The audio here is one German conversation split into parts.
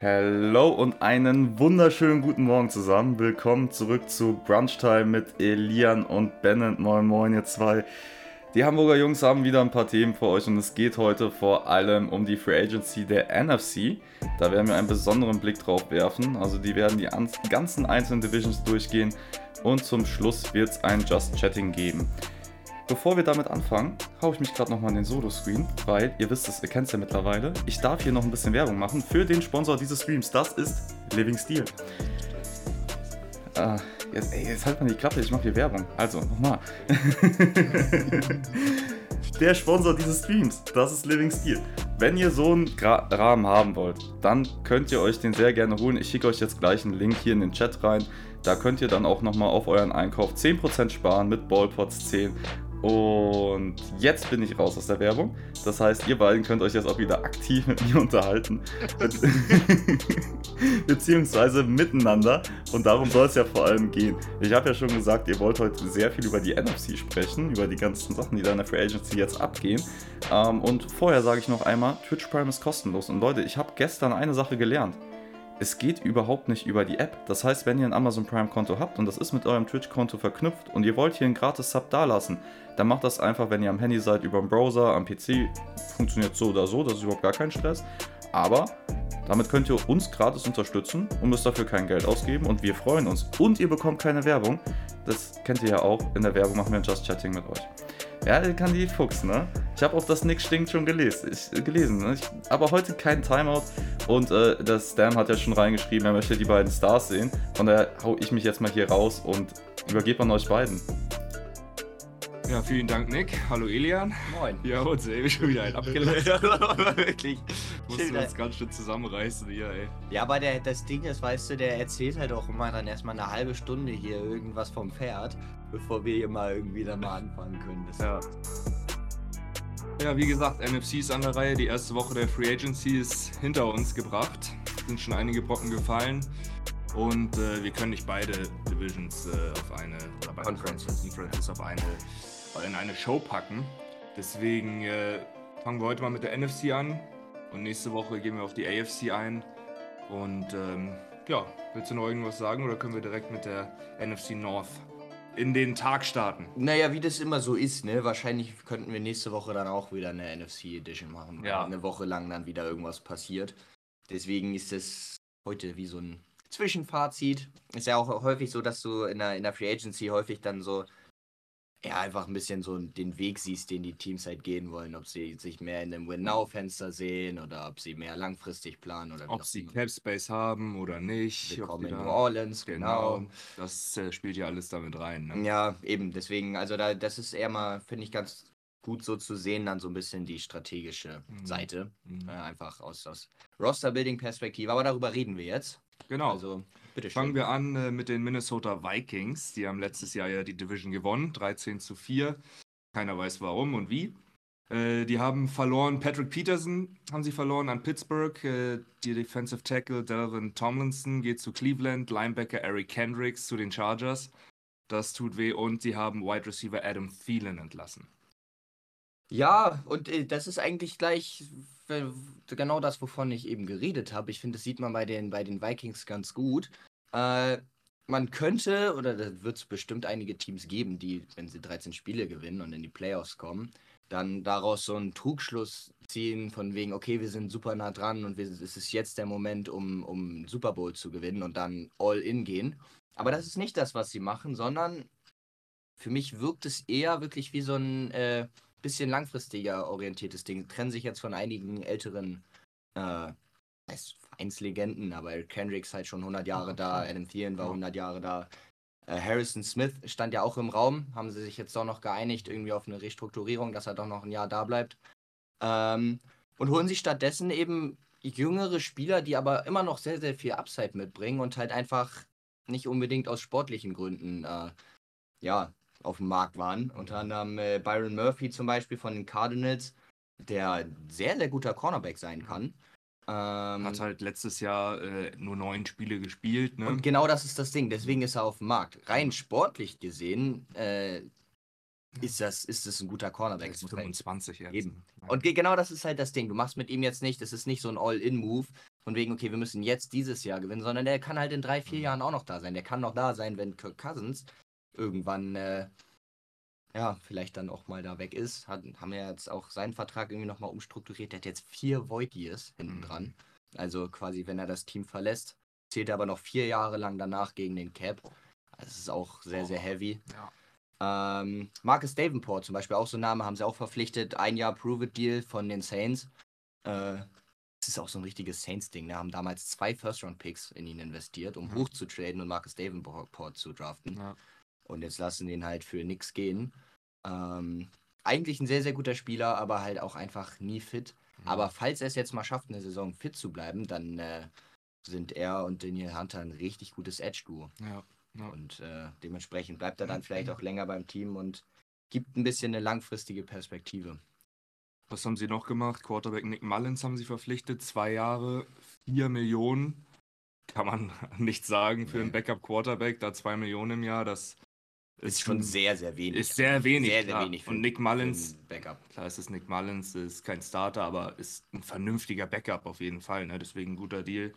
Hallo und einen wunderschönen guten Morgen zusammen. Willkommen zurück zu Brunch Time mit Elian und Bennett. Moin Moin, ihr zwei. Die Hamburger Jungs haben wieder ein paar Themen für euch und es geht heute vor allem um die Free Agency der NFC. Da werden wir einen besonderen Blick drauf werfen. Also die werden die ganzen einzelnen Divisions durchgehen und zum Schluss wird es ein Just Chatting geben. Bevor wir damit anfangen, haue ich mich gerade nochmal in den Solo-Screen, weil ihr wisst es, ihr kennt es ja mittlerweile. Ich darf hier noch ein bisschen Werbung machen für den Sponsor dieses Streams. Das ist Living Steel. Äh, jetzt, ey, jetzt halt mal die Klappe, ich mache hier Werbung. Also, nochmal. Der Sponsor dieses Streams, das ist Living Steel. Wenn ihr so einen Gra Rahmen haben wollt, dann könnt ihr euch den sehr gerne holen. Ich schicke euch jetzt gleich einen Link hier in den Chat rein. Da könnt ihr dann auch nochmal auf euren Einkauf 10% sparen mit Ballpots 10 und jetzt bin ich raus aus der Werbung. Das heißt, ihr beiden könnt euch jetzt auch wieder aktiv mit mir unterhalten. Beziehungsweise miteinander. Und darum soll es ja vor allem gehen. Ich habe ja schon gesagt, ihr wollt heute sehr viel über die NFC sprechen, über die ganzen Sachen, die da in der Free Agency jetzt abgehen. Ähm, und vorher sage ich noch einmal, Twitch Prime ist kostenlos. Und Leute, ich habe gestern eine Sache gelernt es geht überhaupt nicht über die App. Das heißt, wenn ihr ein Amazon Prime Konto habt und das ist mit eurem Twitch Konto verknüpft und ihr wollt hier einen gratis Sub dalassen, dann macht das einfach, wenn ihr am Handy seid, über den Browser, am PC. Funktioniert so oder so, das ist überhaupt gar kein Stress. Aber damit könnt ihr uns gratis unterstützen und müsst dafür kein Geld ausgeben und wir freuen uns. Und ihr bekommt keine Werbung. Das kennt ihr ja auch. In der Werbung machen wir Just Chatting mit euch. Ja, kann die Fuchs, ne? Ich habe auch das Nick stinkt schon gelesen. Ich, äh, gelesen ne? Ich, aber heute kein Timeout. Und äh, das Stam hat ja schon reingeschrieben, er möchte die beiden Stars sehen. Von daher hau ich mich jetzt mal hier raus und übergebe an euch beiden. Ja, vielen Dank, Nick. Hallo, Elian. Moin. Ja, und ey, schon wieder ein abgelenkt. Wirklich. Mussten wir uns ganz schön zusammenreißen hier, ey. Ja, aber der, das Ding ist, weißt du, der erzählt halt auch immer dann erstmal eine halbe Stunde hier irgendwas vom Pferd, bevor wir hier mal irgendwie dann mal anfangen können. Das ja. Ja, wie gesagt, NFC ist an der Reihe. Die erste Woche der Free Agency ist hinter uns gebracht. Sind schon einige Brocken gefallen. Und äh, wir können nicht beide Divisions äh, auf eine, oder beide Conferences, Conferences auf eine in eine Show packen. Deswegen äh, fangen wir heute mal mit der NFC an und nächste Woche gehen wir auf die AFC ein. Und ähm, ja, willst du noch irgendwas sagen oder können wir direkt mit der NFC North in den Tag starten? Naja, wie das immer so ist, ne? Wahrscheinlich könnten wir nächste Woche dann auch wieder eine NFC Edition machen. Ja. Eine Woche lang dann wieder irgendwas passiert. Deswegen ist es heute wie so ein Zwischenfazit. Ist ja auch häufig so, dass du in der, in der Free Agency häufig dann so ja, einfach ein bisschen so den Weg siehst, den die Teams halt gehen wollen. Ob sie sich mehr in einem Win-Now-Fenster sehen oder ob sie mehr langfristig planen oder Ob sie Cap Space haben oder nicht. Willkommen in New Orleans, genau. genau. Das äh, spielt ja alles damit rein. Ne? Ja, eben. Deswegen, also da, das ist eher mal, finde ich, ganz gut so zu sehen, dann so ein bisschen die strategische mhm. Seite. Mhm. Äh, einfach aus, aus Roster-Building-Perspektive. Aber darüber reden wir jetzt. Genau. Also Bitte Fangen wir an äh, mit den Minnesota Vikings. Die haben letztes Jahr ja die Division gewonnen, 13 zu 4. Keiner weiß warum und wie. Äh, die haben verloren, Patrick Peterson haben sie verloren an Pittsburgh. Äh, die Defensive Tackle Delvin Tomlinson geht zu Cleveland. Linebacker Eric Kendricks zu den Chargers. Das tut weh. Und sie haben Wide Receiver Adam Thielen entlassen. Ja, und das ist eigentlich gleich genau das, wovon ich eben geredet habe. Ich finde, das sieht man bei den, bei den Vikings ganz gut. Äh, man könnte, oder da wird es bestimmt einige Teams geben, die, wenn sie 13 Spiele gewinnen und in die Playoffs kommen, dann daraus so einen Trugschluss ziehen, von wegen, okay, wir sind super nah dran und wir, es ist jetzt der Moment, um, um Super Bowl zu gewinnen und dann all in gehen. Aber das ist nicht das, was sie machen, sondern für mich wirkt es eher wirklich wie so ein äh, bisschen langfristiger orientiertes Ding. Trennen sich jetzt von einigen älteren äh, Vereinslegenden, aber Kendricks halt schon 100 Jahre da, Adam Thielen war 100 Jahre da. Äh, Harrison Smith stand ja auch im Raum, haben sie sich jetzt doch noch geeinigt, irgendwie auf eine Restrukturierung, dass er doch noch ein Jahr da bleibt. Ähm, und holen sich stattdessen eben jüngere Spieler, die aber immer noch sehr, sehr viel Upside mitbringen und halt einfach nicht unbedingt aus sportlichen Gründen äh, ja, auf dem Markt waren. Unter anderem äh, Byron Murphy zum Beispiel von den Cardinals, der sehr, sehr guter Cornerback sein kann. Ähm, Hat halt letztes Jahr äh, nur neun Spiele gespielt. Ne? Und genau das ist das Ding. Deswegen ist er auf dem Markt. Rein sportlich gesehen äh, ist das, ist das ein guter Cornerback. ist 25 jetzt. Eben. Und genau das ist halt das Ding. Du machst mit ihm jetzt nicht, das ist nicht so ein All-In-Move, von wegen, okay, wir müssen jetzt dieses Jahr gewinnen, sondern der kann halt in drei, vier Mhm. Jahren auch noch da sein. Der kann noch da sein, wenn Kirk Cousins irgendwann, äh, ja, vielleicht dann auch mal da weg ist. Hat, haben wir jetzt auch seinen Vertrag irgendwie nochmal umstrukturiert. Der hat jetzt vier Void Years hinten Mhm. dran. Also quasi, wenn er das Team verlässt, zählt er aber noch vier Jahre lang danach gegen den Cap. Das ist auch sehr, sehr heavy. Ja. Ähm, Marcus Davenport zum Beispiel, auch so ein Name, haben sie auch verpflichtet. Ein Jahr Prove-It-Deal von den Saints. Äh, das ist auch so ein richtiges Saints-Ding. Ne? Haben damals zwei First-Round-Picks in ihn investiert, um Ja. hoch zu traden und Marcus Davenport zu draften. Ja. Und jetzt lassen den halt für nix gehen. Ähm, eigentlich ein sehr, sehr guter Spieler, aber halt auch einfach nie fit. Mhm. Aber falls er es jetzt mal schafft, eine Saison fit zu bleiben, dann äh, sind er und Daniel Hunter ein richtig gutes Edge-Duo. Ja. Ja. Und äh, dementsprechend bleibt er dann vielleicht auch länger beim Team und gibt ein bisschen eine langfristige Perspektive. Was haben sie noch gemacht? Quarterback Nick Mullins haben sie verpflichtet. Zwei Jahre, vier Millionen. Kann man nicht sagen für einen Nee. Backup-Quarterback. Da zwei Millionen im Jahr, das Ist schon sehr, sehr wenig. ist sehr wenig. Sehr, sehr wenig Und Nick Mullins, Backup. klar ist es Nick Mullins, ist kein Starter, aber ist ein vernünftiger Backup auf jeden Fall. Ne? Deswegen ein guter Deal.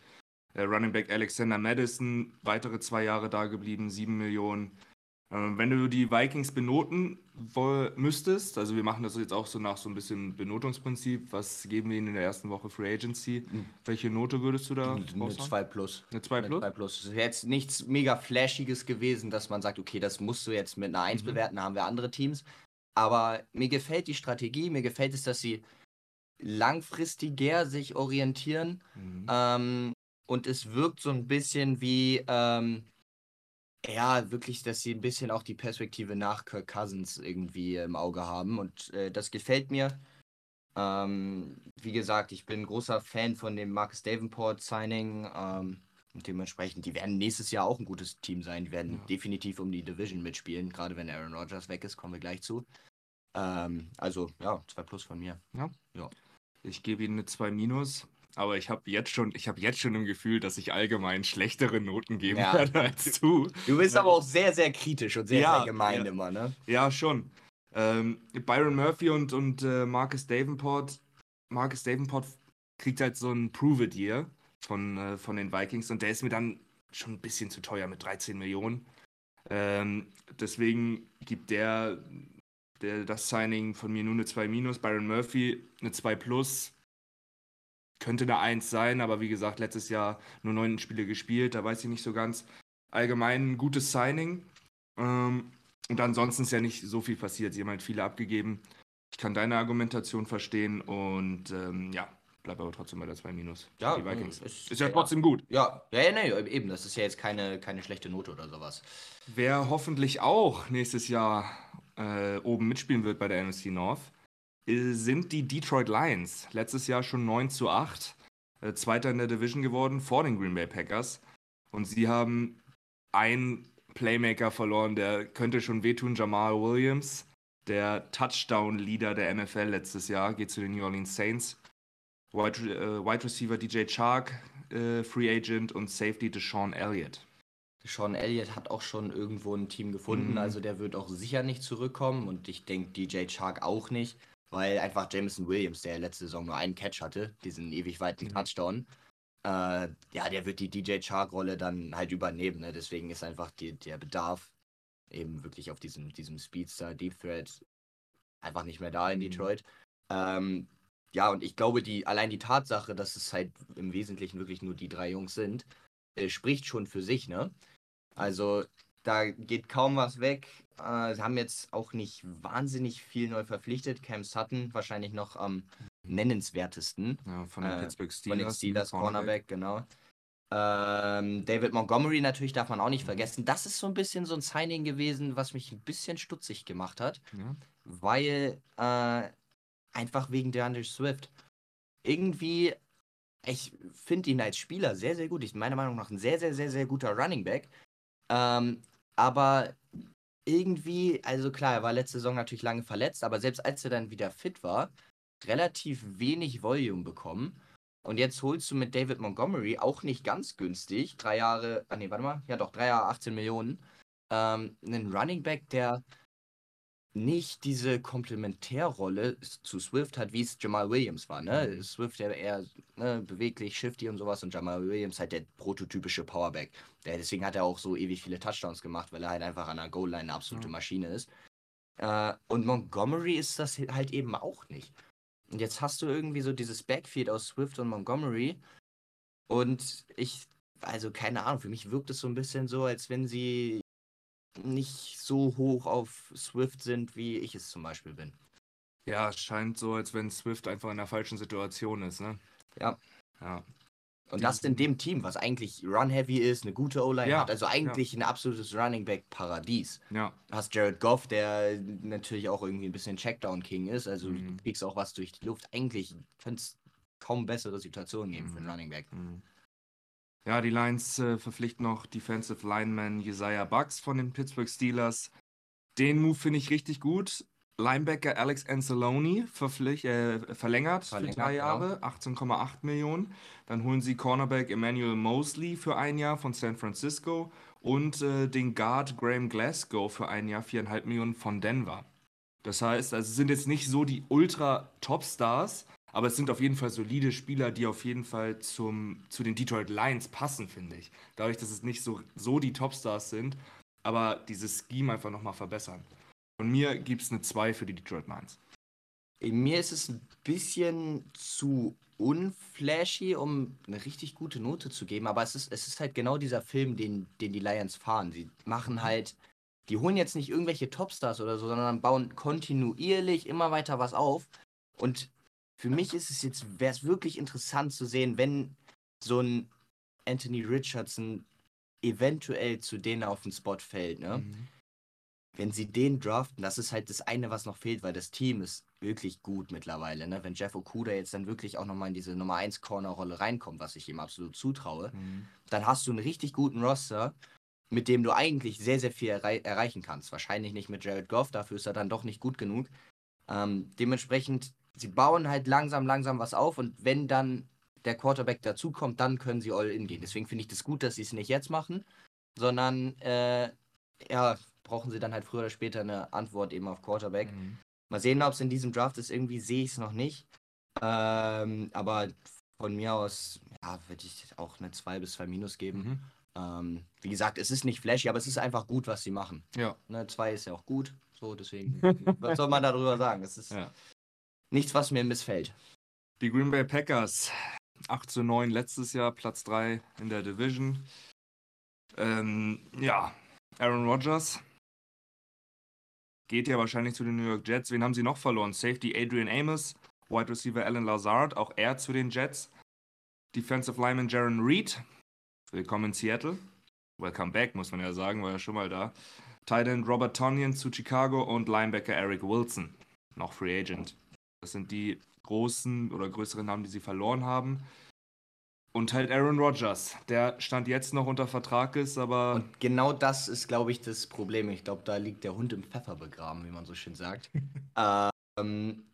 Äh, Running Back Alexander Madison, weitere zwei Jahre da geblieben, sieben Millionen. Ähm, wenn du die Vikings benoten woll- müsstest, also wir machen das jetzt auch so nach so ein bisschen Benotungsprinzip, was geben wir ihnen in der ersten Woche Free Agency? Mhm. Welche Note würdest du da Eine raushauen? 2 plus. Eine 2 Eine plus? 2 plus. Es ist jetzt nichts mega Flashiges gewesen, dass man sagt, okay, das musst du jetzt mit einer 1 Mhm. bewerten, da haben wir andere Teams. Aber mir gefällt die Strategie, mir gefällt es, dass sie langfristiger sich orientieren. Mhm. Ähm, und es wirkt so ein bisschen wie, ähm, ja, wirklich, dass sie ein bisschen auch die Perspektive nach Kirk Cousins irgendwie im Auge haben. Und äh, das gefällt mir. Ähm, wie gesagt, ich bin großer Fan von dem Marcus Davenport Signing. Ähm, und dementsprechend, die werden nächstes Jahr auch ein gutes Team sein. Die werden Ja. definitiv um die Division mitspielen, gerade wenn Aaron Rodgers weg ist, kommen wir gleich zu. Ähm, also, ja, 2 plus von mir. Ich gebe ihnen eine 2 minus, aber ich habe jetzt schon, ich habe jetzt schon im Gefühl, dass ich allgemein schlechtere Noten geben Ja. werde als du. Du bist aber auch sehr, sehr kritisch und sehr, Ja, sehr gemein ja. immer, ne? Ja, schon. Ähm, Byron Murphy und, und äh, Marcus Davenport. Marcus Davenport kriegt halt so ein Prove-It Year von, äh, von den Vikings und der ist mir dann schon ein bisschen zu teuer mit 13 Millionen. Ähm, deswegen gibt der, der das Signing von mir nur eine 2 minus. Byron Murphy eine 2 plus. Könnte eine 1 sein, aber wie gesagt, letztes Jahr nur neun Spiele gespielt, da weiß ich nicht so ganz. Allgemein ein gutes Signing. Ähm, und ansonsten ist ja nicht so viel passiert. Sie haben halt viele abgegeben. Ich kann deine Argumentation verstehen und ähm, ja, bleib aber trotzdem bei der 2 Minus. Ja, die Vikings. ist- Ist ja ja. trotzdem gut. Ja, ja, ja, nee, eben. Das ist ja jetzt keine, keine schlechte Note oder sowas. Wer hoffentlich auch nächstes Jahr äh, oben mitspielen wird bei der NFC North, sind die Detroit Lions. Letztes Jahr schon 9 zu 8. Äh, Zweiter in der Division geworden vor den Green Bay Packers. Und sie haben einen Playmaker verloren, der könnte schon wehtun, Jamal Williams. Der Touchdown-Leader der NFL letztes Jahr geht zu den New Orleans Saints. Wide, äh, Wide Receiver DJ Chark, äh, Free Agent und Safety Deshaun Elliott. Sean Elliott hat auch schon irgendwo ein Team gefunden, Mhm. also der wird auch sicher nicht zurückkommen und ich denke DJ Chark auch nicht, weil einfach Jameson Williams, der letzte Saison nur einen Catch hatte, diesen ewig weiten Mhm. Touchdown, äh, ja, der wird die DJ Chark-Rolle dann halt übernehmen. Ne? Deswegen ist einfach die, der Bedarf eben wirklich auf diesem, diesem Speedster Deep Thread einfach nicht mehr da in Mhm. Detroit. Ähm, ja, und ich glaube, die, allein die Tatsache, dass es halt im Wesentlichen wirklich nur die drei Jungs sind, äh, spricht schon für sich, ne? Also da geht kaum was weg. Äh, sie haben jetzt auch nicht wahnsinnig viel neu verpflichtet. Cam Sutton wahrscheinlich noch am nennenswertesten. Ja, von den Äh, Pittsburgh Steelers. Von den Steelers Cornerback, genau. Ähm, David Montgomery natürlich darf man auch nicht vergessen. Das ist so ein bisschen so ein Signing gewesen, was mich ein bisschen stutzig gemacht hat, Ja. weil äh, einfach wegen DeAndre Swift. Irgendwie, ich finde ihn als Spieler sehr, sehr gut. Ich meiner Meinung nach ein sehr, sehr, sehr, sehr guter Running Back. Ähm, aber irgendwie, also klar, er war letzte Saison natürlich lange verletzt, aber selbst als er dann wieder fit war, relativ wenig Volume bekommen. Und jetzt holst du mit David Montgomery auch nicht ganz günstig, drei Jahre, ah nee, warte mal, ja doch, drei Jahre 18 Millionen, ähm, einen Running Back, der nicht diese Komplementärrolle zu Swift hat, wie es Jamal Williams war. Ne? Mhm. Swift ja eher ne, beweglich, shifty und sowas und Jamal Williams halt der prototypische Powerback. Der, deswegen hat er auch so ewig viele Touchdowns gemacht, weil er halt einfach an der Goal-Line eine absolute Ja. Maschine ist. Äh, und Montgomery ist das halt eben auch nicht. Und jetzt hast du irgendwie so dieses Backfield aus Swift und Montgomery. Und ich, also keine Ahnung, für mich wirkt es so ein bisschen so, als wenn sie nicht so hoch auf Swift sind, wie ich es zum Beispiel bin. Ja, es scheint so, als wenn Swift einfach in der falschen Situation ist, ne? Ja. Ja. Und das in dem Team, was eigentlich run-heavy ist, eine gute O-Line Ja, hat, also eigentlich ein absolutes Running Back-Paradies. Ja. Du hast Jared Goff, der natürlich auch irgendwie ein bisschen Checkdown-King ist, also Mhm. du kriegst auch was durch die Luft. Eigentlich könnte es kaum bessere Situationen geben für einen Mhm. Running Back. Mhm. Ja, die Lions äh, verpflichten noch Defensive Lineman Josiah Bucks von den Pittsburgh Steelers. Den Move finde ich richtig gut. Linebacker Alex verpflicht, äh, verlängert, Verlängert, für drei genau. Jahre, 18,8 Millionen. Dann holen sie Cornerback Emmanuel Mosley für ein Jahr von San Francisco und äh, den Guard Graham Glasgow für ein Jahr, 4,5 Millionen von Denver. Das heißt, also es sind jetzt nicht so die Ultra-Top-Stars, aber es sind auf jeden Fall solide Spieler, die auf jeden Fall zum, zu den Detroit Lions passen, finde ich. Dadurch, dass es nicht so, so die Topstars sind, aber dieses Scheme einfach nochmal verbessern. Von mir gibt es eine 2 für die Detroit Lions. Mir ist es ein bisschen zu unflashy, um eine richtig gute Note zu geben, aber es ist, es ist halt genau dieser Film, den, den die Lions fahren. Sie machen halt, die holen jetzt nicht irgendwelche Topstars oder so, sondern bauen kontinuierlich immer weiter was auf. Und für mich ist es jetzt, wäre es wirklich interessant zu sehen, wenn so ein Anthony Richardson eventuell zu denen auf den Spot fällt, ne? Mhm. wenn sie den draften, das ist halt das eine, was noch fehlt, weil das Team ist wirklich gut mittlerweile. Ne? Wenn Jeff Okuda jetzt dann wirklich auch nochmal in diese Nummer 1 Corner-Rolle reinkommt, was ich ihm absolut zutraue, Mhm. dann hast du einen richtig guten Roster, mit dem du eigentlich sehr, sehr viel errei erreichen kannst. Wahrscheinlich nicht mit Jared Goff, dafür ist er dann doch nicht gut genug. Ähm, dementsprechend, sie bauen halt langsam, langsam was auf und wenn dann der Quarterback dazukommt, dann können sie all in gehen. Deswegen finde ich das gut, dass sie es nicht jetzt machen, sondern äh, ja, brauchen sie dann halt früher oder später eine Antwort eben auf Quarterback. Mhm. Mal sehen, ob es in diesem Draft ist. Irgendwie sehe ich es noch nicht. Ähm, aber von mir aus, ja, würde ich auch eine 2 bis 2 Minus geben. Mhm. Ähm, wie gesagt, es ist nicht flashy, aber es ist einfach gut, was sie machen. Ja. Ne, 2 ist ja auch gut. So, deswegen, was soll man darüber sagen? Es ist Ja. Nichts, was mir missfällt. Die Green Bay Packers 8 zu 9 letztes Jahr, Platz 3 in der Division. Ähm, ja, Aaron Rodgers geht ja wahrscheinlich zu den New York Jets. Wen haben sie noch verloren? Safety Adrian Amos, Wide Receiver Alan Lazard, auch er zu den Jets. Defensive Lineman Jaron Reed, willkommen in Seattle. Welcome back, muss man ja sagen, war ja schon mal da. Tight End Robert Tonyan zu Chicago und Linebacker Eric Wilson, noch Free Agent. Das sind die großen oder größeren Namen, die sie verloren haben. Und halt Aaron Rodgers, der stand jetzt noch unter Vertrag ist, aber Und genau das ist, glaube ich, das Problem. Ich glaube, da liegt der Hund im Pfeffer begraben, wie man so schön sagt. ähm,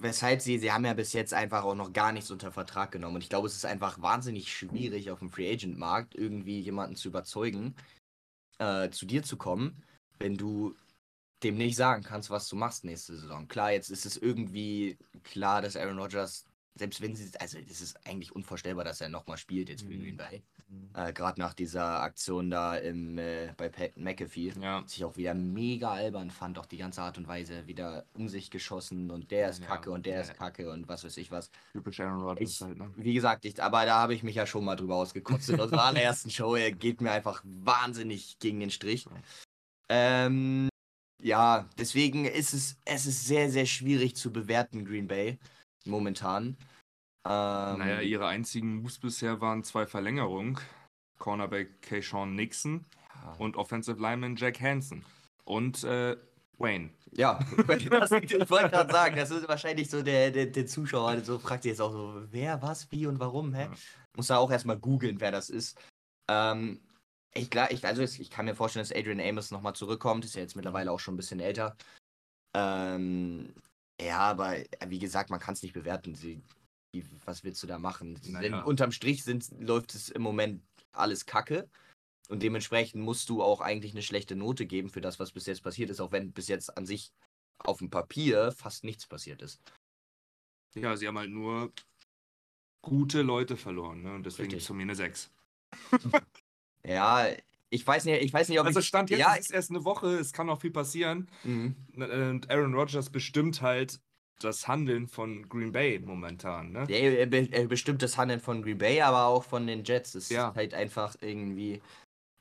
weshalb sie, sie haben ja bis jetzt einfach auch noch gar nichts unter Vertrag genommen. Und ich glaube, es ist einfach wahnsinnig schwierig, auf dem Free Agent Markt irgendwie jemanden zu überzeugen, äh, zu dir zu kommen, wenn du dem nicht sagen kannst, was du machst nächste Saison. Klar, jetzt ist es irgendwie klar, dass Aaron Rodgers, selbst wenn sie, also es ist eigentlich unvorstellbar, dass er nochmal spielt jetzt für Mhm. Green Bay. Äh, Gerade nach dieser Aktion da im, äh, bei Pat McAfee. ja, Was ich auch wieder mega albern fand, auch die ganze Art und Weise. Wieder um sich geschossen und der ist Ja, kacke und der ja. ist kacke und was weiß ich was. typisch Aaron Rodgers Ich- halt, ne? Wie gesagt, ich, aber da habe ich mich ja schon mal drüber ausgekotzt in unserer allerersten Show. Er geht mir einfach wahnsinnig gegen den Strich. Ähm, ja, deswegen ist es, es ist sehr, sehr schwierig zu bewerten, Green Bay, momentan. Ähm, Naja, ihre einzigen Moves bisher waren zwei Verlängerungen. Cornerback Keyshawn Nixon ja. und Offensive Lineman Jack Hansen. Und äh, Wayne. Ja, das, ich wollte gerade sagen, das ist wahrscheinlich so der, der, der Zuschauer, so fragt sich jetzt auch so, wer, was, wie und warum, hä? Ja. Muss da auch erstmal googeln, wer das ist. Ähm, ich, klar, ich, also ich kann mir vorstellen, dass Adrian Amos nochmal zurückkommt, ist ja jetzt mittlerweile auch schon ein bisschen älter. Ähm, ja, aber äh, wie gesagt, man kann es nicht bewerten. Sie, wie, was willst du da machen? Naja. Wenn, unterm Strich sind, läuft es im Moment alles kacke. Und dementsprechend musst du auch eigentlich eine schlechte Note geben für das, was bis jetzt passiert ist, auch wenn bis jetzt an sich auf dem Papier fast nichts passiert ist. Ja, sie haben halt nur gute Leute verloren, ne? Und deswegen Richtig. ist von mir eine 6. Ja, ich weiß nicht, ich weiß nicht, ob Also ich. Stand jetzt ja, ist es erst eine Woche, es kann noch viel passieren. Mhm. Und Aaron Rodgers bestimmt halt das Handeln von Green Bay momentan, ne? Ja, er, be- bestimmt das Handeln von Green Bay, aber auch von den Jets. Es Ja. ist halt einfach irgendwie.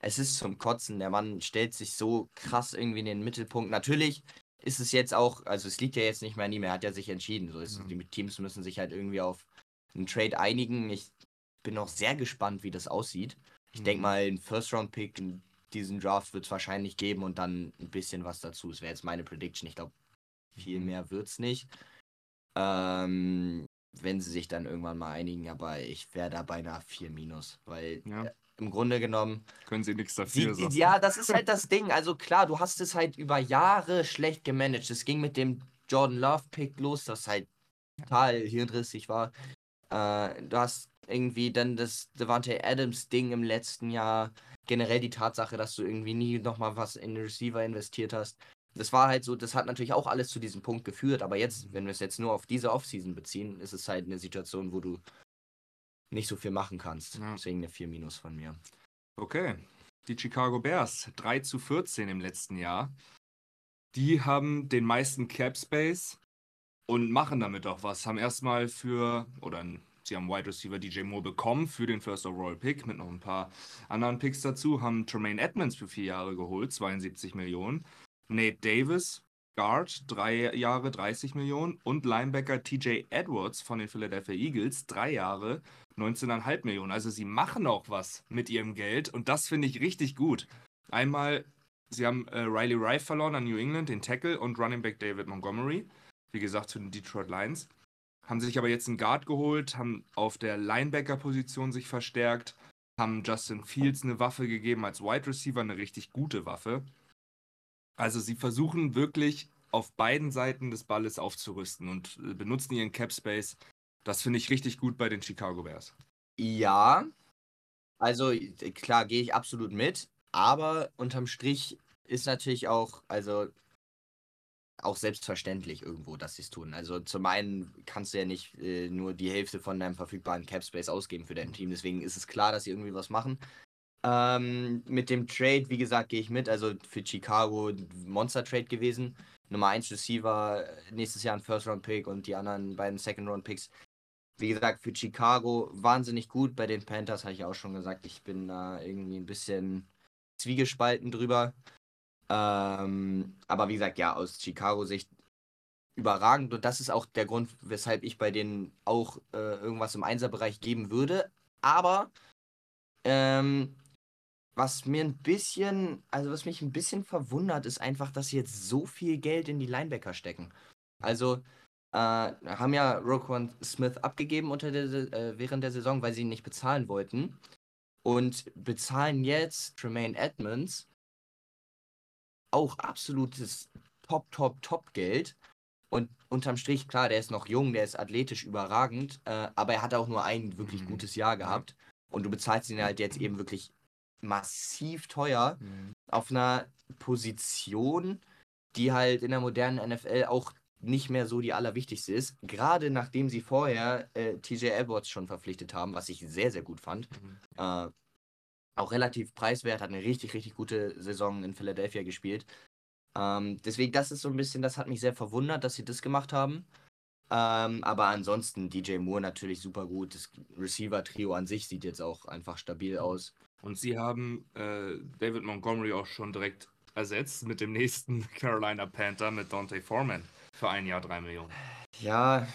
Es ist zum Kotzen. Der Mann stellt sich so krass irgendwie in den Mittelpunkt. Natürlich ist es jetzt auch, also es liegt ja jetzt nicht mehr an ihm, er hat ja sich entschieden. So ist, Mhm. Die Teams müssen sich halt irgendwie auf einen Trade einigen. Ich bin auch sehr gespannt, wie das aussieht. Ich denke Mhm. mal, einen First-Round-Pick in diesen Draft wird es wahrscheinlich geben und dann ein bisschen was dazu. Das wäre jetzt meine Prediction. Ich glaube, viel Mhm. mehr wird es nicht. Ähm, wenn sie sich dann irgendwann mal einigen, aber ich wäre da bei einer 4 minus, weil Ja. äh, im Grunde genommen. Können sie nichts dafür sagen. ja, das ist halt das Ding. Also klar, du hast es halt über Jahre schlecht gemanagt. Es ging mit dem Jordan Love Pick los, das halt total hirnrissig war. Äh, du hast irgendwie dann das Devante Adams Ding im letzten Jahr. Generell die Tatsache, dass du irgendwie nie nochmal was in den Receiver investiert hast. Das war halt so, das hat natürlich auch alles zu diesem Punkt geführt, aber jetzt, wenn wir es jetzt nur auf diese Offseason beziehen, ist es halt eine Situation, wo du nicht so viel machen kannst. Ja. Deswegen eine 4 minus von mir. Okay. Die Chicago Bears, 3 zu 14 im letzten Jahr. Die haben den meisten Cap Space und machen damit auch was. Haben erstmal für, oder n- sie haben Wide Receiver DJ Moore bekommen für den First Overall Pick mit noch ein paar anderen Picks dazu. Haben Tremaine Edmonds für vier Jahre geholt, 72 Millionen. Nate Davis, Guard, drei Jahre, 30 Millionen. Und Linebacker TJ Edwards von den Philadelphia Eagles, drei Jahre, 19,5 Millionen. Also sie machen auch was mit ihrem Geld und das finde ich richtig gut. Einmal, sie haben äh, Riley Rife verloren an New England, den Tackle und Running Back David Montgomery. Wie gesagt, zu den Detroit Lions. Haben sich aber jetzt einen Guard geholt, haben auf der Linebacker-Position sich verstärkt, haben Justin Fields eine Waffe gegeben als Wide Receiver, eine richtig gute Waffe. Also sie versuchen wirklich auf beiden Seiten des Balles aufzurüsten und äh, benutzen ihren Cap Space. Das finde ich richtig gut bei den Chicago Bears. Ja, also äh, klar, gehe ich absolut mit, aber unterm Strich ist natürlich auch, also auch selbstverständlich irgendwo, dass sie es tun. Also zum einen kannst du ja nicht äh, nur die Hälfte von deinem verfügbaren Cap Space ausgeben für dein Team, deswegen ist es klar, dass sie irgendwie was machen. Ähm, mit dem Trade, wie gesagt, gehe ich mit. Also für Chicago ein Monster-Trade gewesen. Nummer 1 Receiver, äh, nächstes Jahr ein First-Round-Pick und die anderen beiden Second-Round-Picks. Wie gesagt, für Chicago wahnsinnig gut. Bei den Panthers habe ich auch schon gesagt, ich bin da irgendwie ein bisschen zwiegespalten drüber. Ähm, aber wie gesagt, ja, aus Chicago-Sicht überragend. Und das ist auch der Grund, weshalb ich bei denen auch äh, irgendwas im Einserbereich geben würde. Aber ähm, was mir ein bisschen, also was mich ein bisschen verwundert, ist einfach, dass sie jetzt so viel Geld in die Linebacker stecken. Also, äh, haben ja Roquan Smith abgegeben unter der, äh, während der Saison, weil sie ihn nicht bezahlen wollten. Und bezahlen jetzt Tremaine Edmonds auch absolutes Top, Top, Top Geld. Und unterm Strich, klar, der ist noch jung, der ist athletisch überragend, äh, aber er hat auch nur ein wirklich Mhm. gutes Jahr gehabt. Und du bezahlst ihn halt jetzt eben wirklich massiv teuer auf einer Position, die halt in der modernen NFL auch nicht mehr so die allerwichtigste ist. Gerade nachdem sie vorher äh, TJ Edwards schon verpflichtet haben, was ich sehr, sehr gut fand. Mhm. Äh, auch relativ preiswert, hat eine richtig, richtig gute Saison in Philadelphia gespielt. Ähm, deswegen, das ist so ein bisschen, das hat mich sehr verwundert, dass sie das gemacht haben. Ähm, aber ansonsten DJ Moore natürlich super gut. Das Receiver-Trio an sich sieht jetzt auch einfach stabil aus. Und sie haben äh, David Montgomery auch schon direkt ersetzt mit dem nächsten Carolina Panther mit Dante Foreman für ein Jahr drei Millionen. Ja,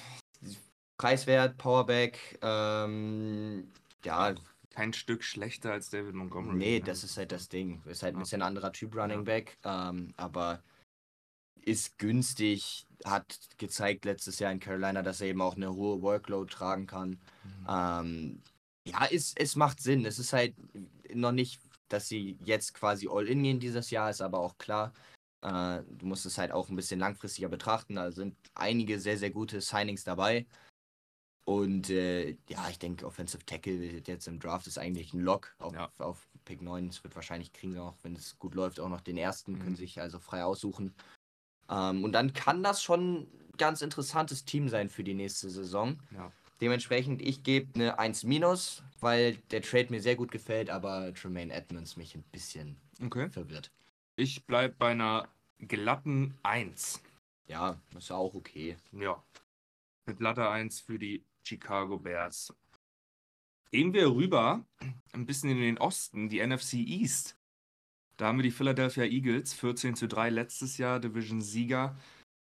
preiswert, Powerback, ähm, ja, Kein Stück schlechter als David Montgomery. nee, ne? das ist halt das Ding. Ist halt ein bisschen anderer Typ Running Back, ähm, aber ist günstig, hat gezeigt letztes Jahr in Carolina, dass er eben auch eine hohe Workload tragen kann. Mhm. Ähm, ja, es, es macht Sinn. Es ist halt noch nicht, dass sie jetzt quasi all in gehen dieses Jahr, ist aber auch klar. Äh, du musst es halt auch ein bisschen langfristiger betrachten. Da sind einige sehr, sehr gute Signings dabei. Und äh, ja, ich denke, Offensive Tackle jetzt im Draft ist eigentlich ein Lock auf, Ja. auf Pick 9. Es wird wahrscheinlich kriegen, auch wenn es gut läuft, auch noch den ersten, können Mhm. sich also frei aussuchen. Ähm, und dann kann das schon ein ganz interessantes Team sein für die nächste Saison. Ja. Dementsprechend, ich gebe eine 1-, weil der Trade mir sehr gut gefällt, aber Tremaine Edmonds mich ein bisschen Okay. verwirrt. Ich bleibe bei einer glatten 1. Ja, ist ja auch okay. Ja. Eine glatte 1 für die Chicago Bears. Gehen wir rüber ein bisschen in den Osten, die NFC East. Da haben wir die Philadelphia Eagles, 14 zu 3 letztes Jahr, Division-Sieger.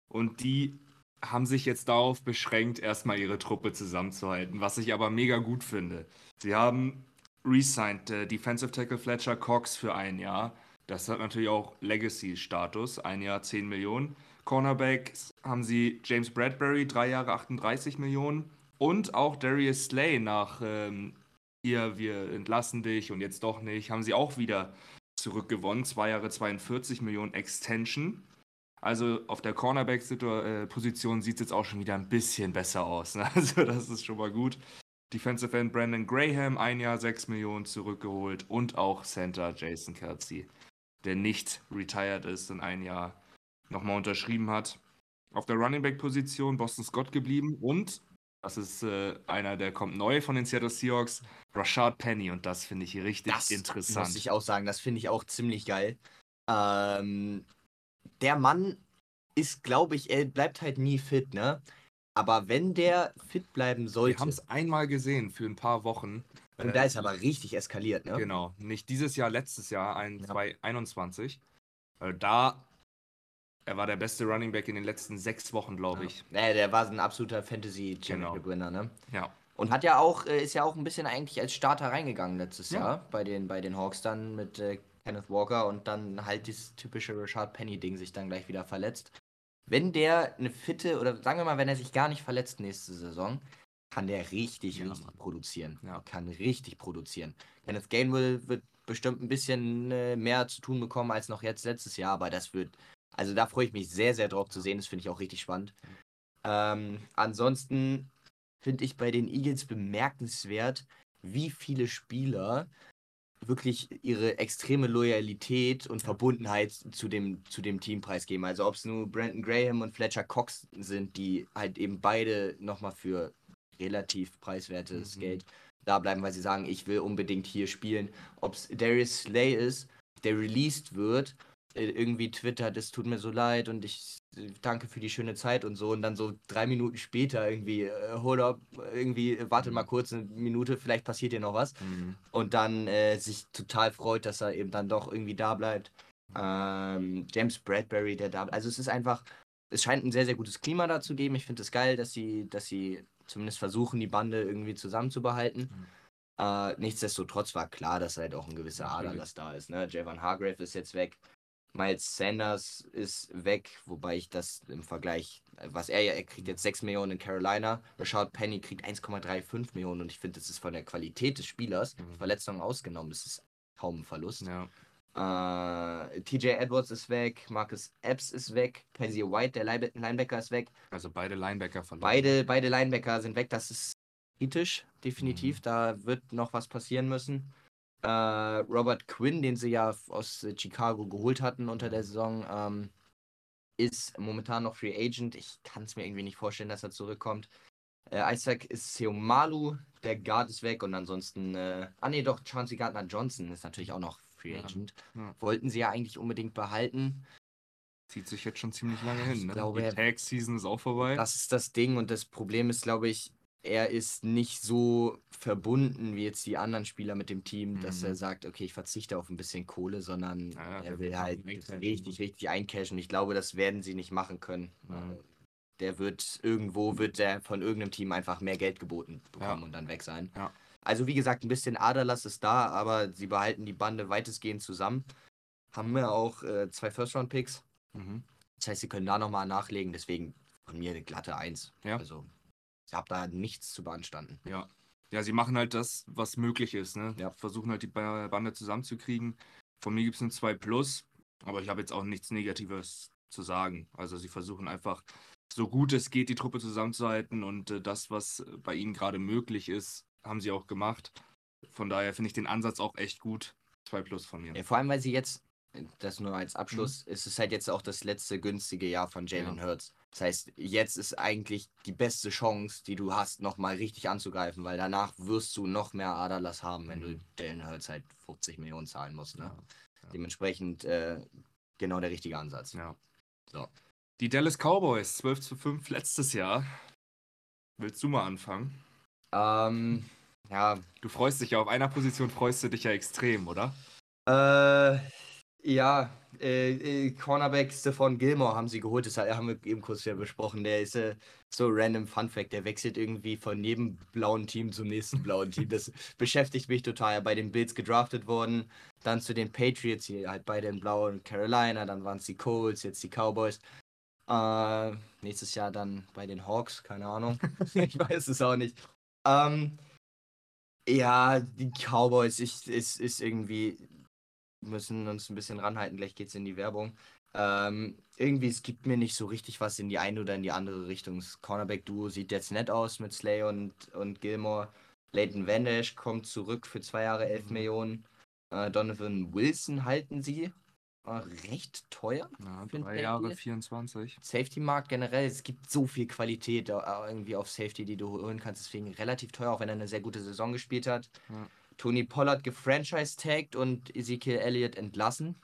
Und die haben sich jetzt darauf beschränkt, erstmal ihre Truppe zusammenzuhalten, was ich aber mega gut finde. Sie haben resigned äh, Defensive Tackle Fletcher Cox für ein Jahr. Das hat natürlich auch Legacy-Status, ein Jahr 10 Millionen. Cornerbacks haben sie James Bradbury, drei Jahre 38 Millionen. Und auch Darius Slay nach ähm, hier, wir entlassen dich und jetzt doch nicht, haben sie auch wieder zurückgewonnen. Zwei Jahre 42 Millionen Extension. Also auf der Cornerback-Position sieht es jetzt auch schon wieder ein bisschen besser aus. Ne? Also das ist schon mal gut. Defensive End Brandon Graham, ein Jahr 6 Millionen zurückgeholt. Und auch Center Jason Kelsey, der nicht retired ist und ein Jahr nochmal unterschrieben hat. Auf der Running Back-Position Boston Scott geblieben und das ist äh, einer, der kommt neu von den Seattle Seahawks, Rashad Penny und das finde ich richtig Das interessant. muss ich auch sagen, das finde ich auch ziemlich geil. Ähm, der Mann ist, glaube ich, er bleibt halt nie fit, ne? Aber wenn der fit bleiben Wir sollte, haben es einmal gesehen für ein paar Wochen. und Äh, da ist er aber richtig eskaliert, ne? Genau, nicht dieses Jahr, letztes Jahr, ein, Ja. 2021. Weil da, er war der beste Running Back in den letzten sechs Wochen, glaube ich. Ja, der war so ein absoluter Fantasy. Championship Winner, ne? Ja. Und hat ja auch, äh, ist ja auch ein bisschen eigentlich als Starter reingegangen letztes Ja. Jahr bei den, bei den Hawks dann mit äh, Kenneth Walker und dann halt dieses typische Rashad Penny-Ding sich dann gleich wieder verletzt. Wenn der eine fitte, oder sagen wir mal, wenn er sich gar nicht verletzt nächste Saison, kann der richtig, Ja, richtig Mann. produzieren. Ja. Kann richtig produzieren. Kenneth Gainwell wird bestimmt ein bisschen äh, mehr zu tun bekommen als noch jetzt letztes Jahr, aber das wird, also da freue ich mich sehr, sehr drauf zu sehen. Das finde ich auch richtig spannend. Ähm, ansonsten finde ich bei den Eagles bemerkenswert, wie viele Spieler wirklich ihre extreme Loyalität und Verbundenheit zu dem, zu dem Team preisgeben. Also ob es nur Brandon Graham und Fletcher Cox sind, die halt eben beide nochmal für relativ preiswertes Mhm. Geld da bleiben, weil sie sagen, ich will unbedingt hier spielen. Ob es Darius Slay ist, der released wird, irgendwie twittert, es tut mir so leid und ich äh, danke für die schöne Zeit und so und dann so drei Minuten später irgendwie, äh, hold up, irgendwie, äh, wartet mal kurz eine Minute, vielleicht passiert hier noch was Mhm. und dann äh, sich total freut, dass er eben dann doch irgendwie da bleibt. Ähm, James Bradbury, der da Also es ist einfach, es scheint ein sehr, sehr gutes Klima da zu geben. Ich finde es geil, dass sie, dass sie zumindest versuchen, die Bande irgendwie zusammenzubehalten. Mhm. Äh, nichtsdestotrotz war klar, dass halt auch ein gewisser. Aderlass da ist. Ne? Javon Hargrave ist jetzt weg. Miles Sanders ist weg, wobei ich das im Vergleich, was er ja, er kriegt jetzt 6 Millionen in Carolina, Rashad Penny kriegt 1,35 Millionen und ich finde, das ist von der Qualität des Spielers, Mhm. Verletzungen ausgenommen, das ist kaum ein Verlust. Ja. Äh, TJ Edwards ist weg, Marcus Epps ist weg, Kaiser White, der Lineback- Linebacker ist weg. Also beide Linebacker von Beide, beide Linebacker sind weg, das ist kritisch, Mhm. definitiv. Da wird noch was passieren müssen. Äh, Robert Quinn, den sie ja aus äh, Chicago geholt hatten unter der Saison, ähm, ist momentan noch Free Agent. Ich kann es mir irgendwie nicht vorstellen, dass er zurückkommt. Äh, Isaac ist Seomalu, der Guard ist weg und ansonsten, äh, ah nee, doch, Chauncey Gardner Johnson ist natürlich auch noch Free Ja, Agent. ja. Wollten sie ja eigentlich unbedingt behalten. Zieht sich jetzt schon ziemlich lange Ich hin. Ne? glaube, Die Tag-Season ist auch vorbei. Das ist das Ding und das Problem ist, glaube ich, er ist nicht so verbunden wie jetzt die anderen Spieler mit dem Team, dass Mhm. er sagt, okay, ich verzichte auf ein bisschen Kohle, sondern Ja, ja, er will halt richtig, richtig eincashen. Ich glaube, das werden sie nicht machen können. Mhm. Äh, Der wird irgendwo, wird der von irgendeinem Team einfach mehr Geld geboten bekommen Ja. und dann weg sein. Ja. Also wie gesagt, ein bisschen Aderlass ist da, aber sie behalten die Bande weitestgehend zusammen. Haben wir auch äh, zwei First-Round-Picks. Mhm. Das heißt, sie können da nochmal nachlegen, deswegen von mir eine glatte Eins. Ja. Also, ich habe da nichts zu beanstanden. Ja. Ja, sie machen halt das, was möglich ist. Ne? Ja. Versuchen halt die Ba- Bande zusammenzukriegen. Von mir gibt es eine 2 Plus, aber ich habe jetzt auch nichts Negatives zu sagen. Also sie versuchen einfach, so gut es geht, die Truppe zusammenzuhalten und äh, das, was bei ihnen gerade möglich ist, haben sie auch gemacht. Von daher finde ich den Ansatz auch echt gut. 2 Plus von mir. Ja, vor allem, weil sie jetzt das nur als Abschluss, mhm. es ist halt jetzt auch das letzte günstige Jahr von Jalen ja. Hurts. Das heißt, jetzt ist eigentlich die beste Chance, die du hast, nochmal richtig anzugreifen, weil danach wirst du noch mehr Aderlass haben, wenn du mhm. Hurts halt 50 Millionen zahlen musst. Ne? Ja. Ja. Dementsprechend äh, genau der richtige Ansatz. Ja. So. Die Dallas Cowboys, 12 zu 5 letztes Jahr. Willst du mal anfangen? Ähm, ja. Du freust dich ja auf einer Position, freust du dich ja extrem, oder? Äh, ja, äh, äh, Cornerback Stephon Gilmore haben sie geholt, das haben wir eben kurz ja besprochen. Der ist äh, so random Fun Fact, der wechselt irgendwie von jedem blauen Team zum nächsten blauen Team. Das beschäftigt mich total. Bei den Bills gedraftet worden, dann zu den Patriots, hier halt bei den blauen Carolina, dann waren es die Colts, jetzt die Cowboys. Äh, nächstes Jahr dann bei den Hawks, keine Ahnung. ich weiß es auch nicht. Ähm, ja, die Cowboys, ich, ist, ist irgendwie, müssen uns ein bisschen ranhalten, gleich geht's in die Werbung. Ähm, irgendwie, es gibt mir nicht so richtig was in die eine oder in die andere Richtung. Das Cornerback-Duo sieht jetzt nett aus mit Slay und, und Gilmore. Leighton Vandash kommt zurück für zwei Jahre 11 mhm. Millionen. Äh, Donovan Wilson halten sie. Äh, recht teuer. Ja, drei Jahre 24. Safety-Markt generell, es gibt so viel Qualität äh, irgendwie auf Safety, die du holen kannst. Deswegen relativ teuer, auch wenn er eine sehr gute Saison gespielt hat. Ja. Tony Pollard gefranchise-tagged und Ezekiel Elliott entlassen.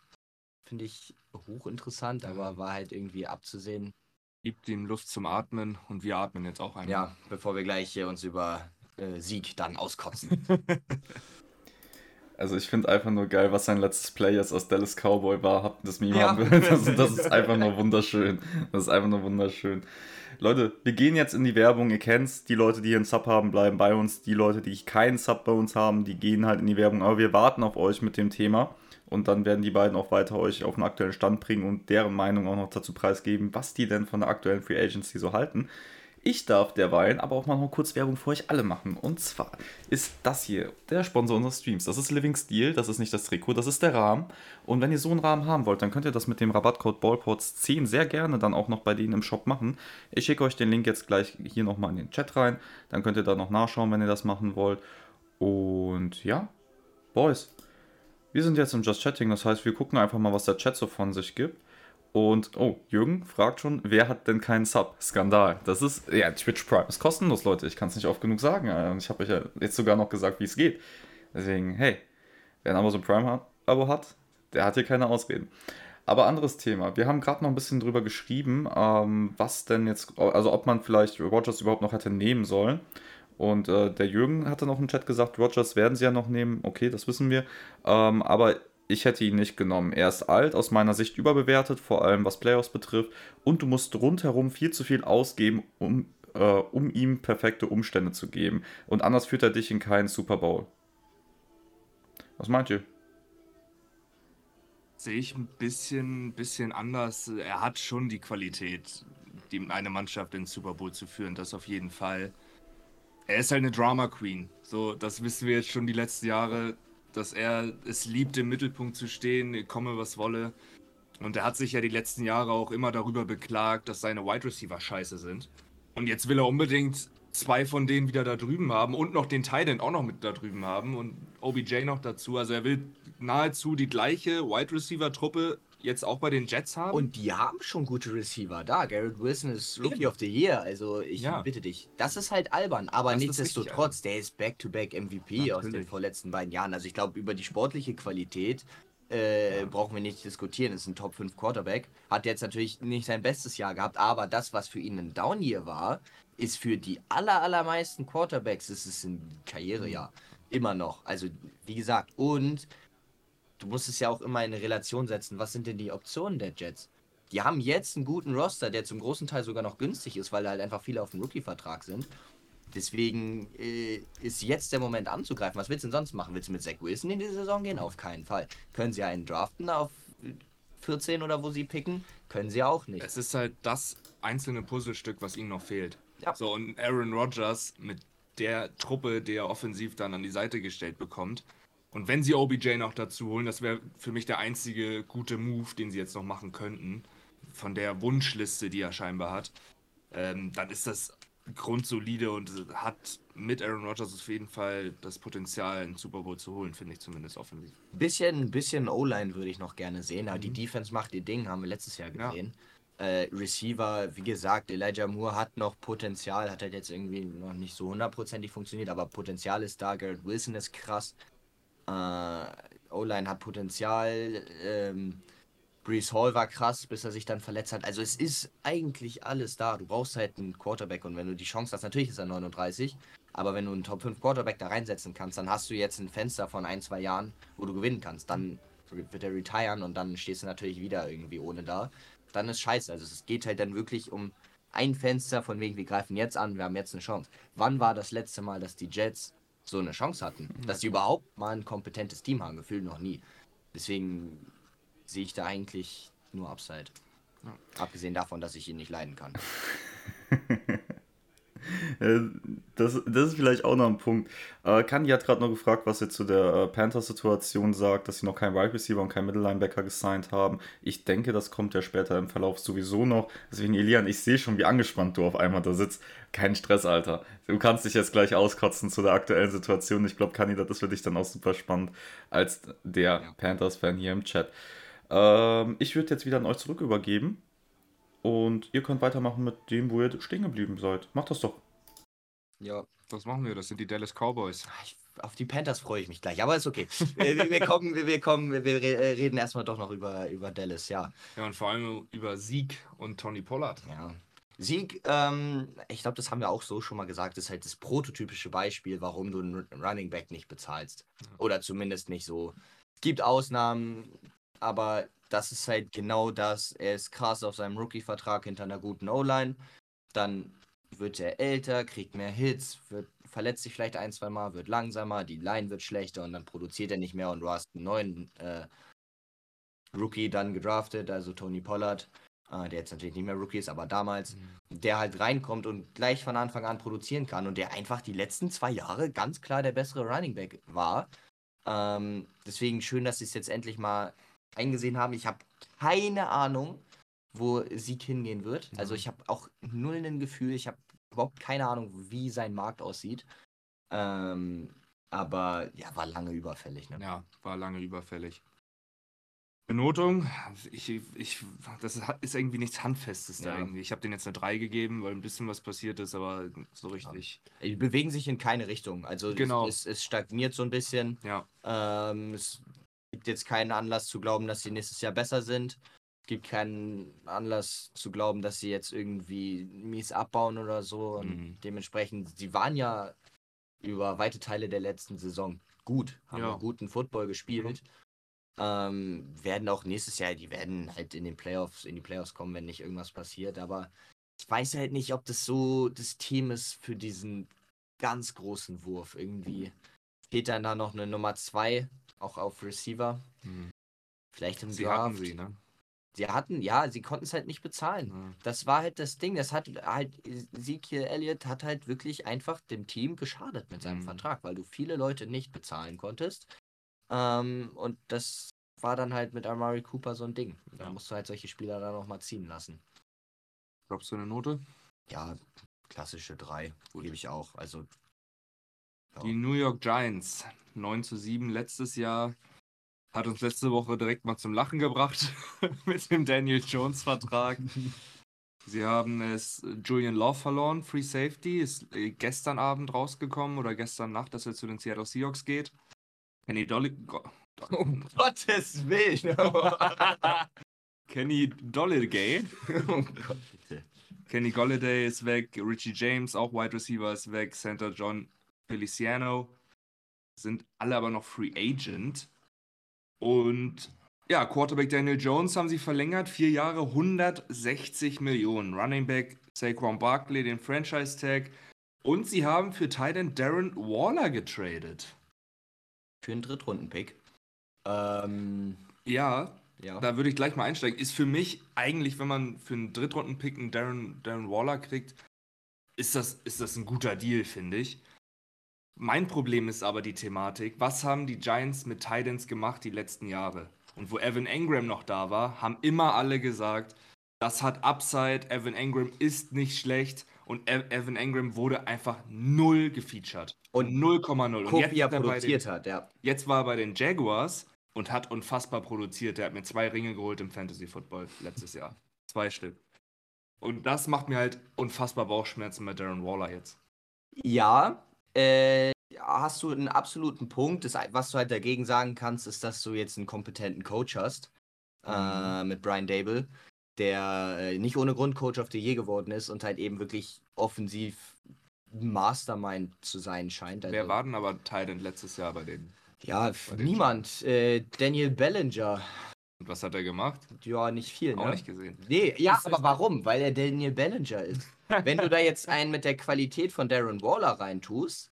Finde ich hochinteressant, aber war halt irgendwie abzusehen. Gibt ihm Luft zum Atmen und wir atmen jetzt auch einmal. Ja, bevor wir gleich hier uns über äh, Sieg dann auskotzen. Also ich finde einfach nur geil, was sein letztes Play jetzt aus Dallas Cowboy war. Habt das Meme ja. haben will. Das, das ist einfach nur wunderschön. Das ist einfach nur wunderschön. Leute, wir gehen jetzt in die Werbung. Ihr kennt's. Die Leute, die hier einen Sub haben, bleiben bei uns. Die Leute, die keinen Sub bei uns haben, die gehen halt in die Werbung. Aber wir warten auf euch mit dem Thema. Und dann werden die beiden auch weiter euch auf den aktuellen Stand bringen und deren Meinung auch noch dazu preisgeben, was die denn von der aktuellen Free Agency so halten. Ich darf derweil aber auch mal noch kurz Werbung für euch alle machen. Und zwar ist das hier der Sponsor unseres Streams. Das ist Living Steel, das ist nicht das Trikot, das ist der Rahmen. Und wenn ihr so einen Rahmen haben wollt, dann könnt ihr das mit dem Rabattcode BallPorts10 sehr gerne dann auch noch bei denen im Shop machen. Ich schicke euch den Link jetzt gleich hier nochmal in den Chat rein. Dann könnt ihr da noch nachschauen, wenn ihr das machen wollt. Und ja, Boys, wir sind jetzt im Just Chatting, das heißt, wir gucken einfach mal, was der Chat so von sich gibt. Und, oh, Jürgen fragt schon, wer hat denn keinen Sub? Skandal. Das ist, ja, Twitch Prime ist kostenlos, Leute. Ich kann es nicht oft genug sagen. Ich habe euch ja jetzt sogar noch gesagt, wie es geht. Deswegen, hey, wer ein Amazon Prime-Abo hat, der hat hier keine Ausreden. Aber anderes Thema. Wir haben gerade noch ein bisschen drüber geschrieben, ähm, was denn jetzt, also ob man vielleicht Rogers überhaupt noch hätte nehmen sollen. Und äh, der Jürgen hatte noch im Chat gesagt, Rogers werden sie ja noch nehmen. Okay, das wissen wir. Ähm, aber ich hätte ihn nicht genommen. Er ist alt, aus meiner Sicht überbewertet, vor allem was Playoffs betrifft. Und du musst rundherum viel zu viel ausgeben, um, äh, um ihm perfekte Umstände zu geben. Und anders führt er dich in keinen Super Bowl. Was meint ihr? Sehe ich ein bisschen, bisschen anders. Er hat schon die Qualität, die eine Mannschaft in Super Bowl zu führen, das auf jeden Fall. Er ist halt eine Drama Queen. So, das wissen wir jetzt schon die letzten Jahre dass er es liebt, im Mittelpunkt zu stehen, komme was wolle. Und er hat sich ja die letzten Jahre auch immer darüber beklagt, dass seine Wide Receiver scheiße sind. Und jetzt will er unbedingt zwei von denen wieder da drüben haben und noch den Titan auch noch mit da drüben haben und OBJ noch dazu. Also er will nahezu die gleiche Wide Receiver Truppe jetzt auch bei den Jets haben. Und die haben schon gute Receiver da. Garrett Wilson ist Rookie of the Year. Also ich ja. bitte dich. Das ist halt albern. Aber das nichtsdestotrotz, der ist Back-to-Back -back MVP Natürlich. aus den vorletzten beiden Jahren. Also ich glaube, über die sportliche Qualität äh, ja. brauchen wir nicht diskutieren. Ist ein Top 5 Quarterback. Hat jetzt natürlich nicht sein bestes Jahr gehabt, aber das, was für ihn ein Down-Year war, ist für die aller, allermeisten Quarterbacks, ist es ein Karrierejahr. Immer noch. Also, wie gesagt, und du musst es ja auch immer in eine Relation setzen. Was sind denn die Optionen der Jets? Die haben jetzt einen guten Roster, der zum großen Teil sogar noch günstig ist, weil halt einfach viele auf dem Rookie-Vertrag sind. Deswegen äh, ist jetzt der Moment anzugreifen. Was willst du denn sonst machen? Willst du mit Zach Wilson in die Saison gehen? Auf keinen Fall. Können sie einen draften auf 14 oder wo sie picken? Können sie auch nicht. Es ist halt das einzelne Puzzlestück, was ihnen noch fehlt. Ja. So, und Aaron Rodgers mit der Truppe, die er offensiv dann an die Seite gestellt bekommt, und wenn sie OBJ noch dazu holen, das wäre für mich der einzige gute Move, den sie jetzt noch machen könnten, von der Wunschliste, die er scheinbar hat, ähm, dann ist das grundsolide und hat mit Aaron Rodgers auf jeden Fall das Potenzial, einen Super Bowl zu holen, finde ich zumindest offensiv. Bisschen, bisschen O-Line würde ich noch gerne sehen, aber mhm. die Defense macht ihr Ding, haben wir letztes Jahr gesehen. Ja. Äh, Receiver, wie gesagt, Elijah Moore hat noch Potenzial, hat halt jetzt irgendwie noch nicht so hundertprozentig funktioniert, aber Potenzial ist da. Garrett Wilson ist krass. Äh, O-Line hat Potenzial. Ähm, Brees Hall war krass, bis er sich dann verletzt hat. Also es ist eigentlich alles da. Du brauchst halt einen Quarterback und wenn du die Chance hast, natürlich ist er 39, aber wenn du einen Top 5 Quarterback da reinsetzen kannst, dann hast du jetzt ein Fenster von ein, zwei Jahren, wo du gewinnen kannst. Dann wird er retiren und dann stehst du natürlich wieder irgendwie ohne da. Dann ist scheiße. Also es geht halt dann wirklich um ein Fenster von wegen, wir greifen jetzt an, wir haben jetzt eine Chance. Wann war das letzte Mal, dass die Jets so eine Chance hatten? Dass sie überhaupt mal ein kompetentes Team haben? Gefühlt noch nie. Deswegen sehe ich da eigentlich nur Upside. Ja. Abgesehen davon, dass ich ihn nicht leiden kann. das, das ist vielleicht auch noch ein Punkt. Äh, Kandi hat gerade noch gefragt, was ihr zu der äh, Panthers-Situation sagt, dass sie noch keinen Wide Receiver und keinen Middle Linebacker gesigned haben. Ich denke, das kommt ja später im Verlauf sowieso noch. Deswegen, Elian, ich sehe schon, wie angespannt du auf einmal da sitzt. Kein Stress, Alter. Du kannst dich jetzt gleich auskotzen zu der aktuellen Situation. Ich glaube, Kandi, das ist für dich dann auch super spannend als der. Panthers-Fan hier im Chat. Ähm, ich würde jetzt wieder an euch zurück übergeben. Und ihr könnt weitermachen mit dem, wo ihr stehen geblieben seid. Macht das doch. Ja, was machen wir? Das sind die Dallas Cowboys. Ich, auf die Panthers freue ich mich gleich, aber ist okay. wir, wir, kommen, wir, wir, kommen, wir, wir reden erstmal doch noch über, über Dallas, ja. Ja, und vor allem über Sieg und Tony Pollard. Ja. Sieg, ähm, ich glaube, das haben wir auch so schon mal gesagt, ist halt das prototypische Beispiel, warum du einen Running Back nicht bezahlst. Oder zumindest nicht so. Es gibt Ausnahmen, aber das ist halt genau das. Er ist krass auf seinem Rookie-Vertrag hinter einer guten O-Line. Dann wird er älter, kriegt mehr Hits, wird, verletzt sich vielleicht ein, zwei Mal, wird langsamer, die Line wird schlechter und dann produziert er nicht mehr und du hast einen neuen äh, Rookie dann gedraftet, also Tony Pollard, äh, der jetzt natürlich nicht mehr Rookie ist, aber damals, mhm. der halt reinkommt und gleich von Anfang an produzieren kann und der einfach die letzten zwei Jahre ganz klar der bessere Running Back war. Ähm, deswegen schön, dass sie es jetzt endlich mal eingesehen haben. Ich habe keine Ahnung, wo Sieg hingehen wird. Mhm. Also ich habe auch null ein Gefühl, ich habe überhaupt keine Ahnung, wie sein Markt aussieht. Ähm, aber ja, war lange überfällig. Ne? Ja, war lange überfällig. Benotung, ich, ich, das ist irgendwie nichts Handfestes ja. da irgendwie. Ich habe den jetzt eine 3 gegeben, weil ein bisschen was passiert ist, aber so richtig. Ja. Die bewegen sich in keine Richtung. Also genau. es, es, stagniert so ein bisschen. Ja. Ähm, es gibt jetzt keinen Anlass zu glauben, dass sie nächstes Jahr besser sind. Es gibt keinen Anlass zu glauben, dass sie jetzt irgendwie mies abbauen oder so. Und mhm. dementsprechend, sie waren ja über weite Teile der letzten Saison gut, haben ja. guten Football gespielt. Ja. Ähm, werden auch nächstes Jahr, die werden halt in den Playoffs, in die Playoffs kommen, wenn nicht irgendwas passiert. Aber ich weiß halt nicht, ob das so das Team ist für diesen ganz großen Wurf. Irgendwie fehlt dann da noch eine Nummer 2 auch auf Receiver. Hm. Vielleicht im sie Draft. Hatten sie, ne? Sie hatten, ja, sie konnten es halt nicht bezahlen. Hm. Das war halt das Ding. Das hat halt, Ezekiel Elliott hat halt wirklich einfach dem Team geschadet mit seinem hm. Vertrag, weil du viele Leute nicht bezahlen konntest. Ähm, und das war dann halt mit Amari Cooper so ein Ding. Da ja. musst du halt solche Spieler dann nochmal ziehen lassen. Glaubst du eine Note? Ja, klassische 3, gebe ich auch. Also die New York Giants, 9 zu 7 letztes Jahr, hat uns letzte Woche direkt mal zum Lachen gebracht mit dem Daniel Jones Vertrag. Sie haben es Julian Love verloren, Free Safety, ist äh, gestern Abend rausgekommen oder gestern Nacht, dass er zu den Seattle Seahawks geht. Kenny Dolly. Um Gottes Willen! Kenny Dolliday. oh Gott, bitte. Kenny Golladay ist weg, Richie James, auch Wide Receiver, ist weg, Center John Feliciano, sind alle aber noch Free Agent. Und ja, Quarterback Daniel Jones haben sie verlängert, vier Jahre, 160 Millionen. Running Back Saquon Barkley, den Franchise Tag. Und sie haben für Titan Darren Waller getradet. Für einen Drittrunden-Pick. Ähm, ja, ja, da würde ich gleich mal einsteigen. Ist für mich eigentlich, wenn man für einen Drittrunden-Pick einen Darren, Darren Waller kriegt, ist das, ist das ein guter Deal, finde ich. Mein Problem ist aber die Thematik, was haben die Giants mit Titans gemacht die letzten Jahre? Und wo Evan Engram noch da war, haben immer alle gesagt, Das hat Upside. Evan Engram ist nicht schlecht. Und E- Evan Engram wurde einfach null gefeatured. Und 0,0. Und jetzt, er er bei produziert den, hat, ja. jetzt war er bei den Jaguars und hat unfassbar produziert. Der hat mir zwei Ringe geholt im Fantasy Football letztes Jahr. Zwei Stück. Und das macht mir halt unfassbar Bauchschmerzen mit Darren Waller jetzt. Ja, äh, hast du einen absoluten Punkt. Das, was du halt dagegen sagen kannst, ist, dass du jetzt einen kompetenten Coach hast. Äh, mit Brian Dable, der äh, nicht ohne Grund Coach of the Year geworden ist und halt eben wirklich offensiv Mastermind zu sein scheint. Also, Wer war denn aber Titan letztes Jahr bei denen? Ja, bei niemand. Äh, Daniel Bellinger. Und was hat er gemacht? Ja, nicht viel, Auch ne? nicht gesehen. Nee, ja, Ist aber warum? Weil er Daniel Bellinger ist. Wenn du da jetzt einen mit der Qualität von Darren Waller reintust,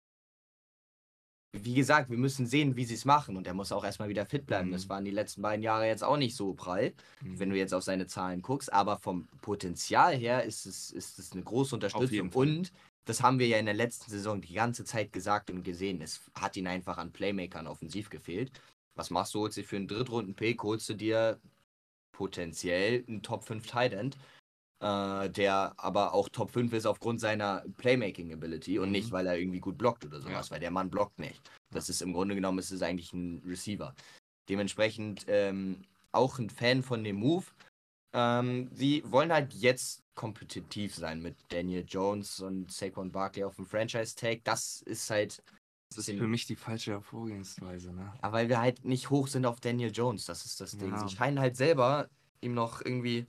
wie gesagt, wir müssen sehen, wie sie es machen. Und er muss auch erstmal wieder fit bleiben. Mhm. Das waren die letzten beiden Jahre jetzt auch nicht so prall, wenn du jetzt auf seine Zahlen guckst. Aber vom Potenzial her ist es, ist es eine große Unterstützung. Und das haben wir ja in der letzten Saison die ganze Zeit gesagt und gesehen. Es hat ihn einfach an Playmakern offensiv gefehlt. Was machst du? Holst du für einen Drittrunden-Pick, holst du dir potenziell einen Top 5 Tight End, äh, der aber auch Top 5 ist aufgrund seiner Playmaking Ability und Mhm. nicht, weil er irgendwie gut blockt oder sowas, Ja. weil der Mann blockt nicht. Das ist im Grunde genommen ist es eigentlich ein Receiver. Dementsprechend ähm, auch ein Fan von dem Move. Ähm, sie wollen halt jetzt kompetitiv sein mit Daniel Jones und Saquon Barkley auf dem Franchise-Tag. Das ist halt, Das ist für mich die falsche Vorgehensweise, ne? ja, weil wir halt nicht hoch sind auf Daniel Jones. Das ist das Ding. Ja. Sie scheinen halt selber ihm noch irgendwie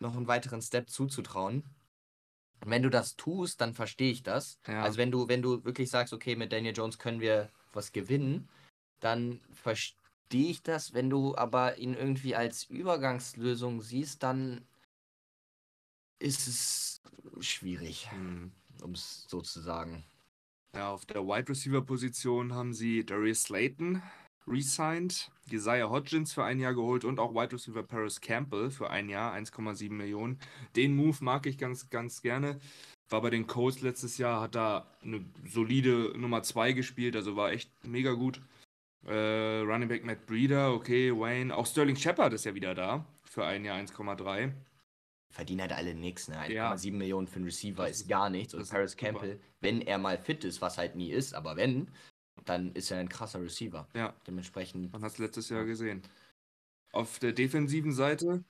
noch einen weiteren Step zuzutrauen. Und wenn du das tust, dann verstehe ich das. Ja. Also wenn du, wenn du wirklich sagst, okay, mit Daniel Jones können wir was gewinnen, dann verstehe ich das. Wenn du aber ihn irgendwie als Übergangslösung siehst, dann ist es schwierig, Hm. um es so zu sagen. Ja, auf der Wide Receiver Position haben sie Darius Slayton resigned, Josiah Hodgins für ein Jahr geholt und auch Wide Receiver Paris Campbell für ein Jahr, 1,7 Millionen. Den Move mag ich ganz, ganz gerne. War bei den Colts letztes Jahr, hat da eine solide Nummer 2 gespielt, also war echt mega gut. Äh, Running Back Matt Breeder, okay, Wayne. Auch Sterling Shepard ist ja wieder da für ein Jahr 1,3. Verdienen halt alle nichts. Ne? 1,7 Ja. Millionen für einen Receiver ist ist- gar nichts. Und Paris super. Campbell, wenn er mal fit ist, was halt nie ist, aber wenn, dann ist er ein krasser Receiver. Ja, Dementsprechend. man hat es letztes Jahr gesehen. Auf der defensiven Seite,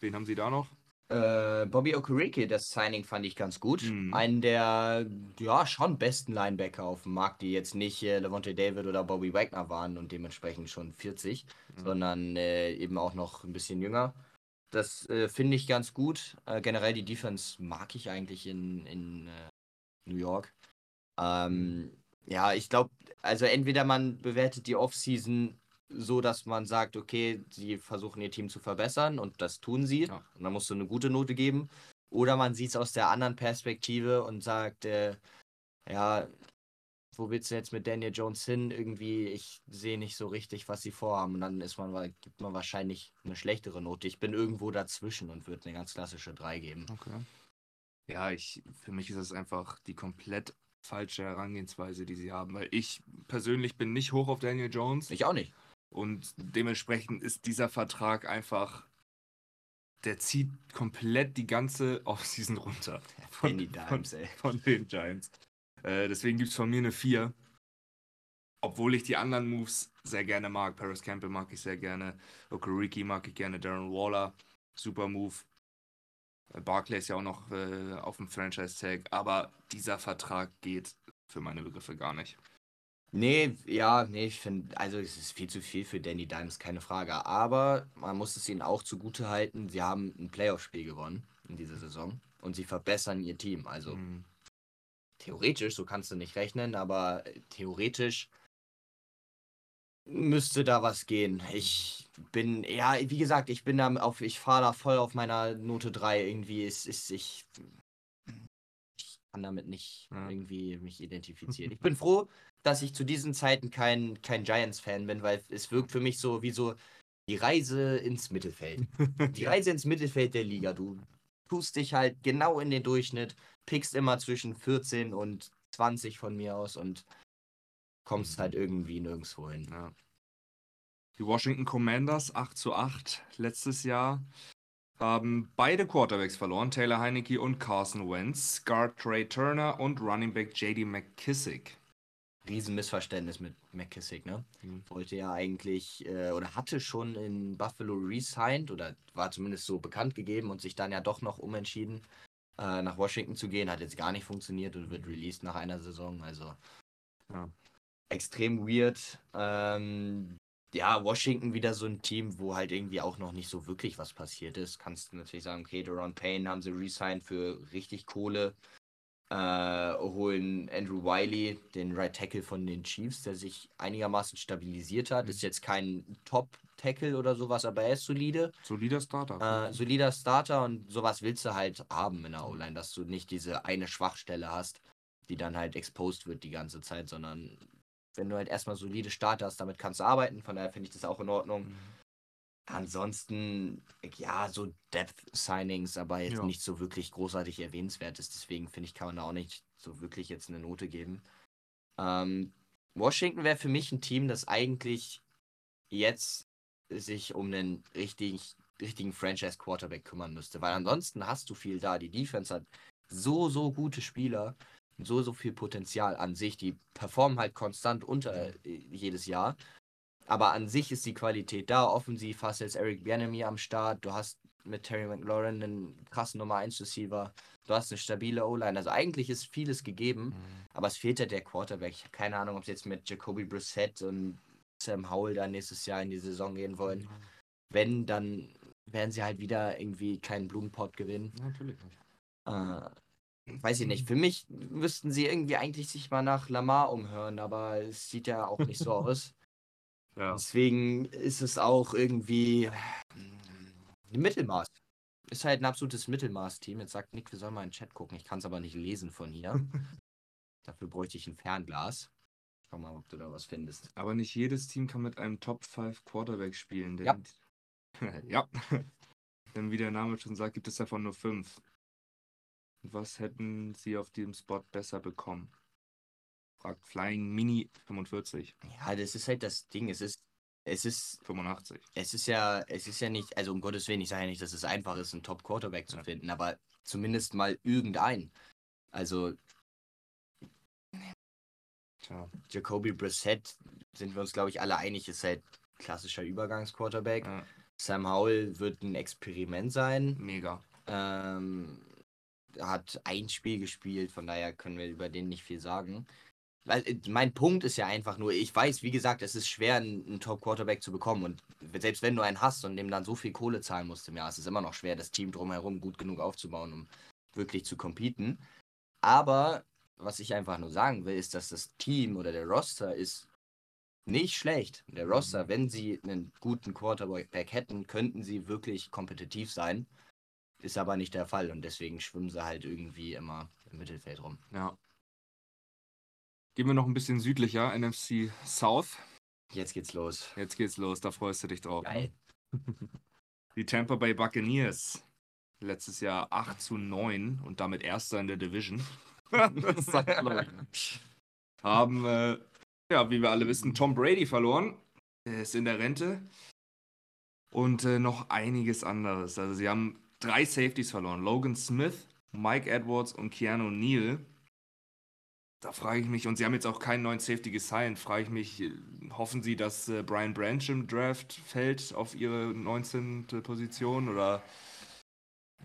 wen haben sie da noch? Äh, Bobby Okereke, das Signing fand ich ganz gut. Mhm. Einen der, ja, schon besten Linebacker auf dem Markt, die jetzt nicht äh, Levante David oder Bobby Wagner waren und dementsprechend schon 40, Mhm. sondern äh, eben auch noch ein bisschen jünger. Das äh, finde ich ganz gut. Äh, generell die Defense mag ich eigentlich in, in äh, New York. Ähm, ja, ich glaube, also entweder man bewertet die Offseason so, dass man sagt, okay, sie versuchen ihr Team zu verbessern und das tun sie. Ja. Und dann musst du eine gute Note geben. Oder man sieht es aus der anderen Perspektive und sagt, äh, ja, wo willst du jetzt mit Daniel Jones hin? Irgendwie, ich sehe nicht so richtig, was sie vorhaben. Und dann ist man, gibt man wahrscheinlich eine schlechtere Note. Ich bin irgendwo dazwischen und würde eine ganz klassische 3 geben. Okay. Ja, ich, für mich ist das einfach die komplett falsche Herangehensweise, die sie haben, weil ich persönlich bin nicht hoch auf Daniel Jones Ich auch nicht. und dementsprechend ist dieser Vertrag einfach, der zieht komplett die ganze Offseason runter von, von, Dimes, ey. von den Giants. Äh, deswegen gibt es von mir eine 4. Obwohl ich die anderen Moves sehr gerne mag. Paris Campbell mag ich sehr gerne. Okereke mag ich gerne. Darren Waller, super Move. Äh, Barclay ist ja auch noch äh, auf dem Franchise-Tag. Aber dieser Vertrag geht für meine Begriffe gar nicht. Nee, ja, nee, ich finde, also es ist viel zu viel für Danny Dimes, keine Frage. Aber man muss es ihnen auch zugute halten, sie haben ein Playoff-Spiel gewonnen in dieser Saison und sie verbessern ihr Team. Also Mhm. Theoretisch, so kannst du nicht rechnen, aber äh, theoretisch müsste da was gehen. Ich bin, ja, wie gesagt, ich bin da auf, ich fahre da voll auf meiner Note 3. Irgendwie ist, ist ich, ich kann damit nicht Ja. irgendwie mich identifizieren. Ich bin froh, dass ich zu diesen Zeiten kein, kein Giants-Fan bin, weil es wirkt für mich so wie so die Reise ins Mittelfeld. Die Reise ins Mittelfeld der Liga. Du tust dich halt genau in den Durchschnitt, pickst immer zwischen 14 und 20 von mir aus und kommst Mhm. halt irgendwie nirgendwo hin. Ja. Die Washington Commanders 8 zu 8 letztes Jahr. haben beide Quarterbacks verloren, Taylor Heineke und Carson Wentz, Guard Trey Turner und Running Back JD McKissick. Riesenmissverständnis mit McKissick, ne? Mhm. Wollte ja eigentlich äh, oder hatte schon in Buffalo resigned oder war zumindest so bekannt gegeben und sich dann ja doch noch umentschieden, äh, nach Washington zu gehen. Hat jetzt gar nicht funktioniert und wird released nach einer Saison. Also Ja. extrem weird. Ähm, ja, Washington wieder so ein Team, wo halt irgendwie auch noch nicht so wirklich was passiert ist. Kannst du natürlich sagen, okay, Deron Payne haben sie resigned für richtig Kohle. Äh, holen Andrew Wiley, den Right Tackle von den Chiefs, der sich einigermaßen stabilisiert hat. Mhm. Ist jetzt kein Top-Tackle oder sowas, aber er ist solide. Solider Starter. Äh, solider Starter und sowas willst du halt haben in der O-Line, dass du nicht diese eine Schwachstelle hast, die dann halt exposed wird die ganze Zeit, sondern wenn du halt erstmal solide Starter hast, damit kannst du arbeiten. Von daher finde ich das auch in Ordnung. Mhm. Ansonsten, ja, so Depth-Signings, aber jetzt Ja. nicht so wirklich großartig erwähnenswertes. Deswegen finde ich, kann man da auch nicht so wirklich jetzt eine Note geben. Ähm, Washington wäre für mich ein Team, das eigentlich jetzt sich um einen richtig, richtigen Franchise-Quarterback kümmern müsste. Weil ansonsten hast du viel da. Die Defense hat so, so gute Spieler, so, so viel Potenzial an sich. Die performen halt konstant unter äh, jedes Jahr. Aber an sich ist die Qualität da. Offensiv hast du jetzt Eric Bianemi am Start. Du hast mit Terry McLaurin einen krassen Nummer 1 Receiver. Du hast eine stabile O-Line. Also eigentlich ist vieles gegeben. Mhm. Aber es fehlt ja der Quarterback. Ich habe keine Ahnung, ob sie jetzt mit Jacoby Brissett und Sam Howell da nächstes Jahr in die Saison gehen wollen. Wenn, dann werden sie halt wieder irgendwie keinen Blumenpott gewinnen. Natürlich nicht. Äh, weiß ich nicht. Für mich müssten sie irgendwie eigentlich sich mal nach Lamar umhören, aber es sieht ja auch nicht so aus. Ja. Deswegen ist es auch irgendwie mm, ein Mittelmaß. Ist halt ein absolutes Mittelmaß-Team. Jetzt sagt Nick, wir sollen mal in den Chat gucken. Ich kann es aber nicht lesen von hier. Dafür bräuchte ich ein Fernglas. Schau mal, ob du da was findest. Aber nicht jedes Team kann mit einem Top 5 Quarterback spielen. Denn Ja. ja. Denn wie der Name schon sagt, gibt es davon nur fünf. Was hätten sie auf diesem Spot besser bekommen? Fragt Flying Mini 45, Ja, das ist halt das Ding. Es ist, es ist, 85. es ist ja, es ist ja nicht, also um Gottes Willen, ich sage ja nicht, dass es einfach ist, einen Top-Quarterback zu Ja. finden, aber zumindest mal irgendeinen. Also Tja. Jacoby Brissett sind wir uns, glaube ich, alle einig, ist halt klassischer Übergangsquarterback. Ja, Sam Howell wird ein Experiment sein. mega. Ähm, hat ein Spiel gespielt, von daher können wir über den nicht viel sagen. Weil, äh, mein Punkt ist ja einfach nur, ich weiß, wie gesagt, es ist schwer, einen, einen Top-Quarterback zu bekommen. Und selbst wenn du einen hast und dem dann so viel Kohle zahlen musst im Jahr, ist es immer noch schwer, das Team drumherum gut genug aufzubauen, um wirklich zu competen. Aber was ich einfach nur sagen will, ist, dass das Team oder der Roster ist nicht schlecht. Der Roster, wenn sie einen guten Quarterback hätten, könnten sie wirklich kompetitiv sein. Ist aber nicht der Fall und deswegen schwimmen sie halt irgendwie immer im Mittelfeld rum. Ja. Gehen wir noch ein bisschen südlicher, NFC South. Jetzt geht's los. Jetzt geht's los, da freust du dich drauf. ne? Geil. Die Tampa Bay Buccaneers. Letztes Jahr 8 zu 9 und damit Erster in der Division. Haben, äh, ja, wie wir alle wissen, Tom Brady verloren. Er ist in der Rente. Und äh, noch einiges anderes. Also sie haben drei Safeties verloren. Logan Smith, Mike Edwards und Keanu Neal. Da frage ich mich, und sie haben jetzt auch keinen neuen Safety gesigned, frage ich mich, äh, hoffen sie, dass äh, Brian Branch im Draft fällt auf ihre 19. Position oder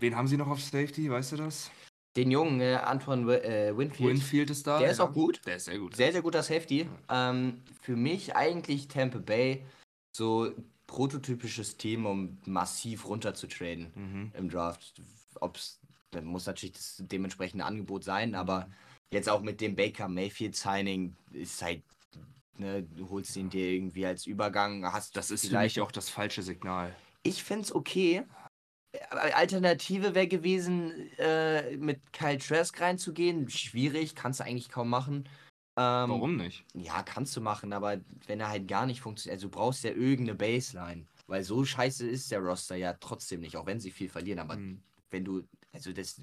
wen haben sie noch auf Safety, weißt du das? Den jungen äh, Antoine äh, Winfield, Winfield ist da. der ist ja. auch gut. Der ist sehr gut. Sehr, sehr guter Safety. Ähm, für mich eigentlich Tampa Bay so prototypisches Team, um massiv runterzutraden Mhm. im Draft. Ob's, dann muss natürlich das dementsprechende Angebot sein, aber jetzt auch mit dem Baker Mayfield Signing ist halt, ne, du holst ihn dir irgendwie als Übergang, hast Das ist für vielleicht mich auch das falsche Signal. Ich find's okay. Aber Alternative wäre gewesen, äh, mit Kyle Trask reinzugehen. Schwierig, kannst du eigentlich kaum machen. Ähm, Warum nicht? Ja, kannst du machen, aber wenn er halt gar nicht funktioniert, also du brauchst ja irgendeine Baseline. Weil so scheiße ist der Roster ja trotzdem nicht, auch wenn sie viel verlieren. Aber Mhm. wenn du, also das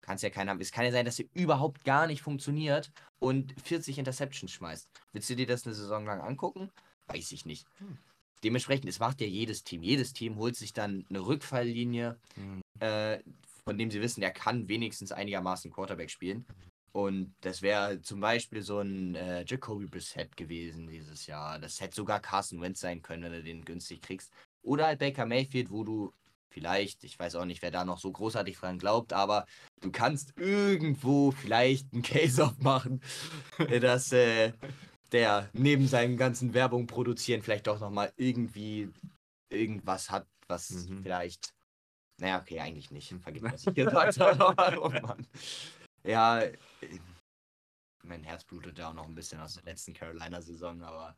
kannst ja keiner, es kann ja sein, dass er überhaupt gar nicht funktioniert und 40 Interceptions schmeißt. Willst du dir das eine Saison lang angucken? Weiß ich nicht. Hm. Dementsprechend, es macht ja jedes Team. Jedes Team holt sich dann eine Rückfalllinie, Mhm. äh, von dem sie wissen, der kann wenigstens einigermaßen Quarterback spielen. Und das wäre zum Beispiel so ein äh, Jacoby Brissett gewesen dieses Jahr. Das hätte sogar Carson Wentz sein können, wenn du den günstig kriegst. Oder halt Baker Mayfield, wo du vielleicht, ich weiß auch nicht, wer da noch so großartig dran glaubt, aber du kannst irgendwo vielleicht einen Case aufmachen, dass äh, der neben seinem ganzen Werbung produzieren vielleicht doch nochmal irgendwie irgendwas hat, was Mhm. vielleicht. Naja, okay, eigentlich nicht. Vergiss, was ich gesagt habe. oh Mann. Ja, äh, mein Herz blutet ja auch noch ein bisschen aus der letzten Carolina-Saison, aber.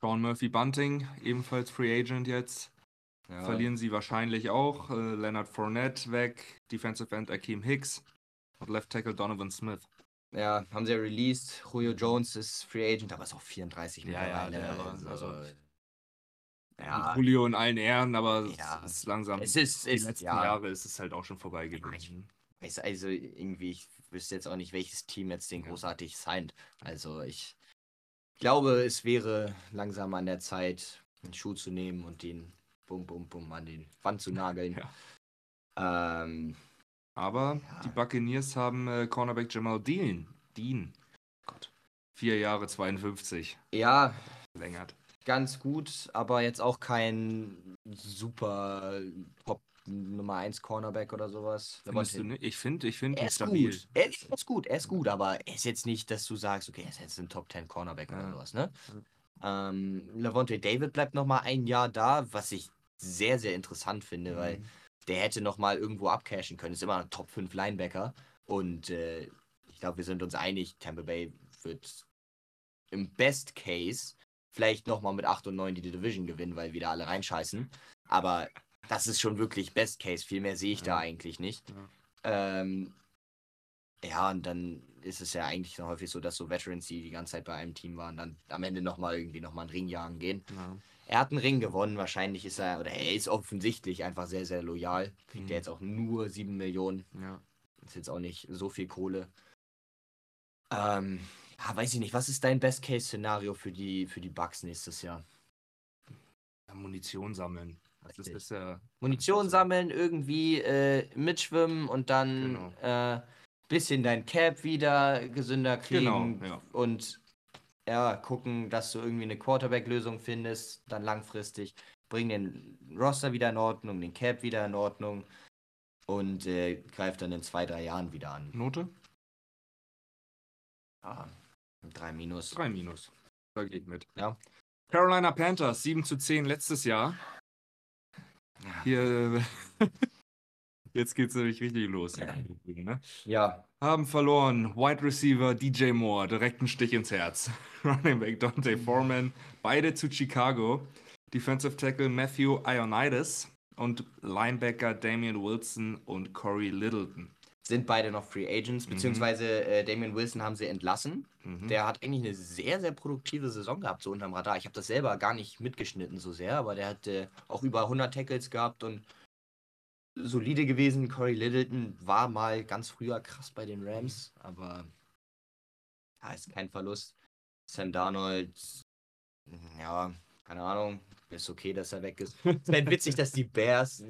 Sean Murphy Bunting, ebenfalls Free Agent jetzt. Ja, Verlieren sie wahrscheinlich auch. Äh, Leonard Fournette weg, Defensive End Akeem Hicks und Left Tackle Donovan Smith. Ja, haben sie ja released. Julio Jones ist Free Agent, aber ist auch 34 Ja, ja, mittlerweile. der war- also, also- ja, Und Julio in allen Ehren, aber Ja. es ist langsam. es ist, die ist letzten ja, Jahre ist es halt auch schon vorbei gewesen. Weiß- Also irgendwie, ich wüsste jetzt auch nicht, welches Team jetzt den Ja. großartig signed. Also ich glaube, es wäre langsam an der Zeit, einen Schuh zu nehmen und den bum bum bum an die Wand zu nageln. ähm, Aber Ja. die Buccaneers haben äh, Cornerback Jamal Dean. Dean. Gott. Vier Jahre 52. ja, Verlängert. ganz gut, aber jetzt auch kein super Top Nummer 1 Cornerback oder sowas. Du nicht? Ich finde, ich finde Er ist stabil. gut. Er ist, gut, er ist gut, aber er ist jetzt nicht, dass du sagst, okay, er ist jetzt ein Top 10 Cornerback oder Ja. sowas, ne? Ähm, Levante David bleibt noch mal ein Jahr da, was ich sehr, sehr interessant finde, weil Mhm. Der hätte noch mal irgendwo abcashen können. Ist immer ein Top 5 Linebacker und äh, ich glaube, wir sind uns einig, Tampa Bay wird im Best Case vielleicht noch mal mit 8 und 9 die Division gewinnen, weil wieder alle reinscheißen. Aber das ist schon wirklich Best Case. Viel mehr sehe ich da Ja. eigentlich nicht. Ja. Ähm, ja, und dann ist es ja eigentlich noch häufig so, dass so Veterans, die die ganze Zeit bei einem Team waren, dann am Ende nochmal irgendwie nochmal einen Ring jagen gehen. Ja. Er hat einen Ring gewonnen, wahrscheinlich ist er, oder er ist offensichtlich einfach sehr, sehr loyal. Kriegt Mhm. er jetzt auch nur 7 Millionen. Ja. Ist jetzt auch nicht so viel Kohle. Ähm, ja, weiß ich nicht, was ist dein Best-Case-Szenario für die, für die Bucks nächstes Jahr? Ja, Munition sammeln. Das ist, ja. Munition so. sammeln, irgendwie äh, mitschwimmen und dann Genau. äh, bisschen dein Cap wieder gesünder kriegen Genau, ja. und ja, gucken, dass du irgendwie eine Quarterback-Lösung findest, dann langfristig. Bring den Roster wieder in Ordnung, den Cap wieder in Ordnung und äh, greif dann in zwei, drei Jahren wieder an. Note? Ja, drei Minus. 3 minus. Da geht mit. Ja. Carolina Panthers, 7 zu 10 letztes Jahr. Ja. Hier. Jetzt geht's nämlich richtig los. Ne? Ja, Haben verloren. Wide Receiver DJ Moore, direkt einen Stich ins Herz. Running Back Dante Foreman, beide zu Chicago. Defensive Tackle Matthew Ionides und Linebacker Damian Wilson und Corey Littleton. sind beide noch Free Agents, Mhm. beziehungsweise äh, Damian Wilson haben sie entlassen. Mhm. Der hat eigentlich eine sehr, sehr produktive Saison gehabt, so unterm Radar. Ich habe das selber gar nicht mitgeschnitten so sehr, aber der hat äh, auch über 100 Tackles gehabt und solide gewesen. Corey Littleton war mal ganz früher krass bei den Rams, aber ja, ist kein Verlust. Sam Darnold, ja, keine Ahnung, ist okay, dass er weg ist. Es wäre witzig, dass die Bears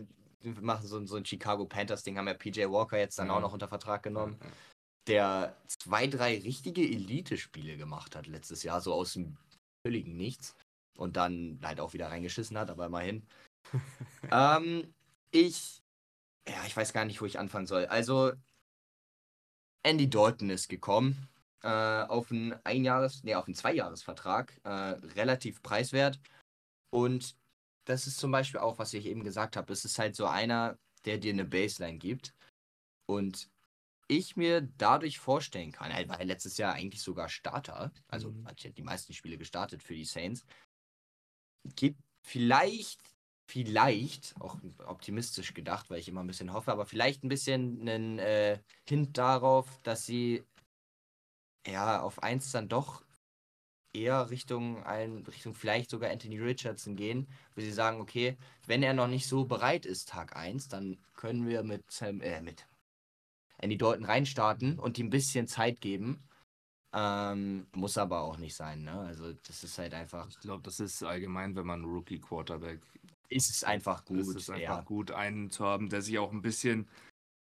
machen so, ein- so ein Chicago Panthers-Ding, haben ja PJ Walker jetzt dann Ja. auch noch unter Vertrag genommen der zwei, drei richtige Elite-Spiele gemacht hat letztes Jahr, so aus dem völligen Nichts. Und dann halt auch wieder reingeschissen hat, aber immerhin. ähm, ich, ja, ich weiß gar nicht, wo ich anfangen soll. Also, Andy Dalton ist gekommen äh, auf einen Einjahres-, nee, auf einen Zweijahresvertrag, äh, relativ preiswert. Und das ist zum Beispiel auch, was ich eben gesagt habe, es ist halt so einer, der dir eine Baseline gibt. Und ich mir dadurch vorstellen kann, er war ja letztes Jahr eigentlich sogar Starter, also Mhm. hat ja die meisten Spiele gestartet für die Saints, gibt vielleicht, vielleicht, auch optimistisch gedacht, weil ich immer ein bisschen hoffe, aber vielleicht ein bisschen einen äh, Hint darauf, dass sie ja auf eins dann doch eher Richtung ein, Richtung vielleicht sogar Anthony Richardson gehen, wo sie sagen, okay, wenn er noch nicht so bereit ist, Tag 1, dann können wir mit, Sam, äh, mit Andy Dalton reinstarten und ihm ein bisschen Zeit geben. Ähm, muss aber auch nicht sein, ne? Also das ist halt einfach. Ich glaube, das ist allgemein, wenn man Rookie Quarterback. Ist es einfach gut. Ist es einfach ja. gut, einen zu haben, der sich auch ein bisschen.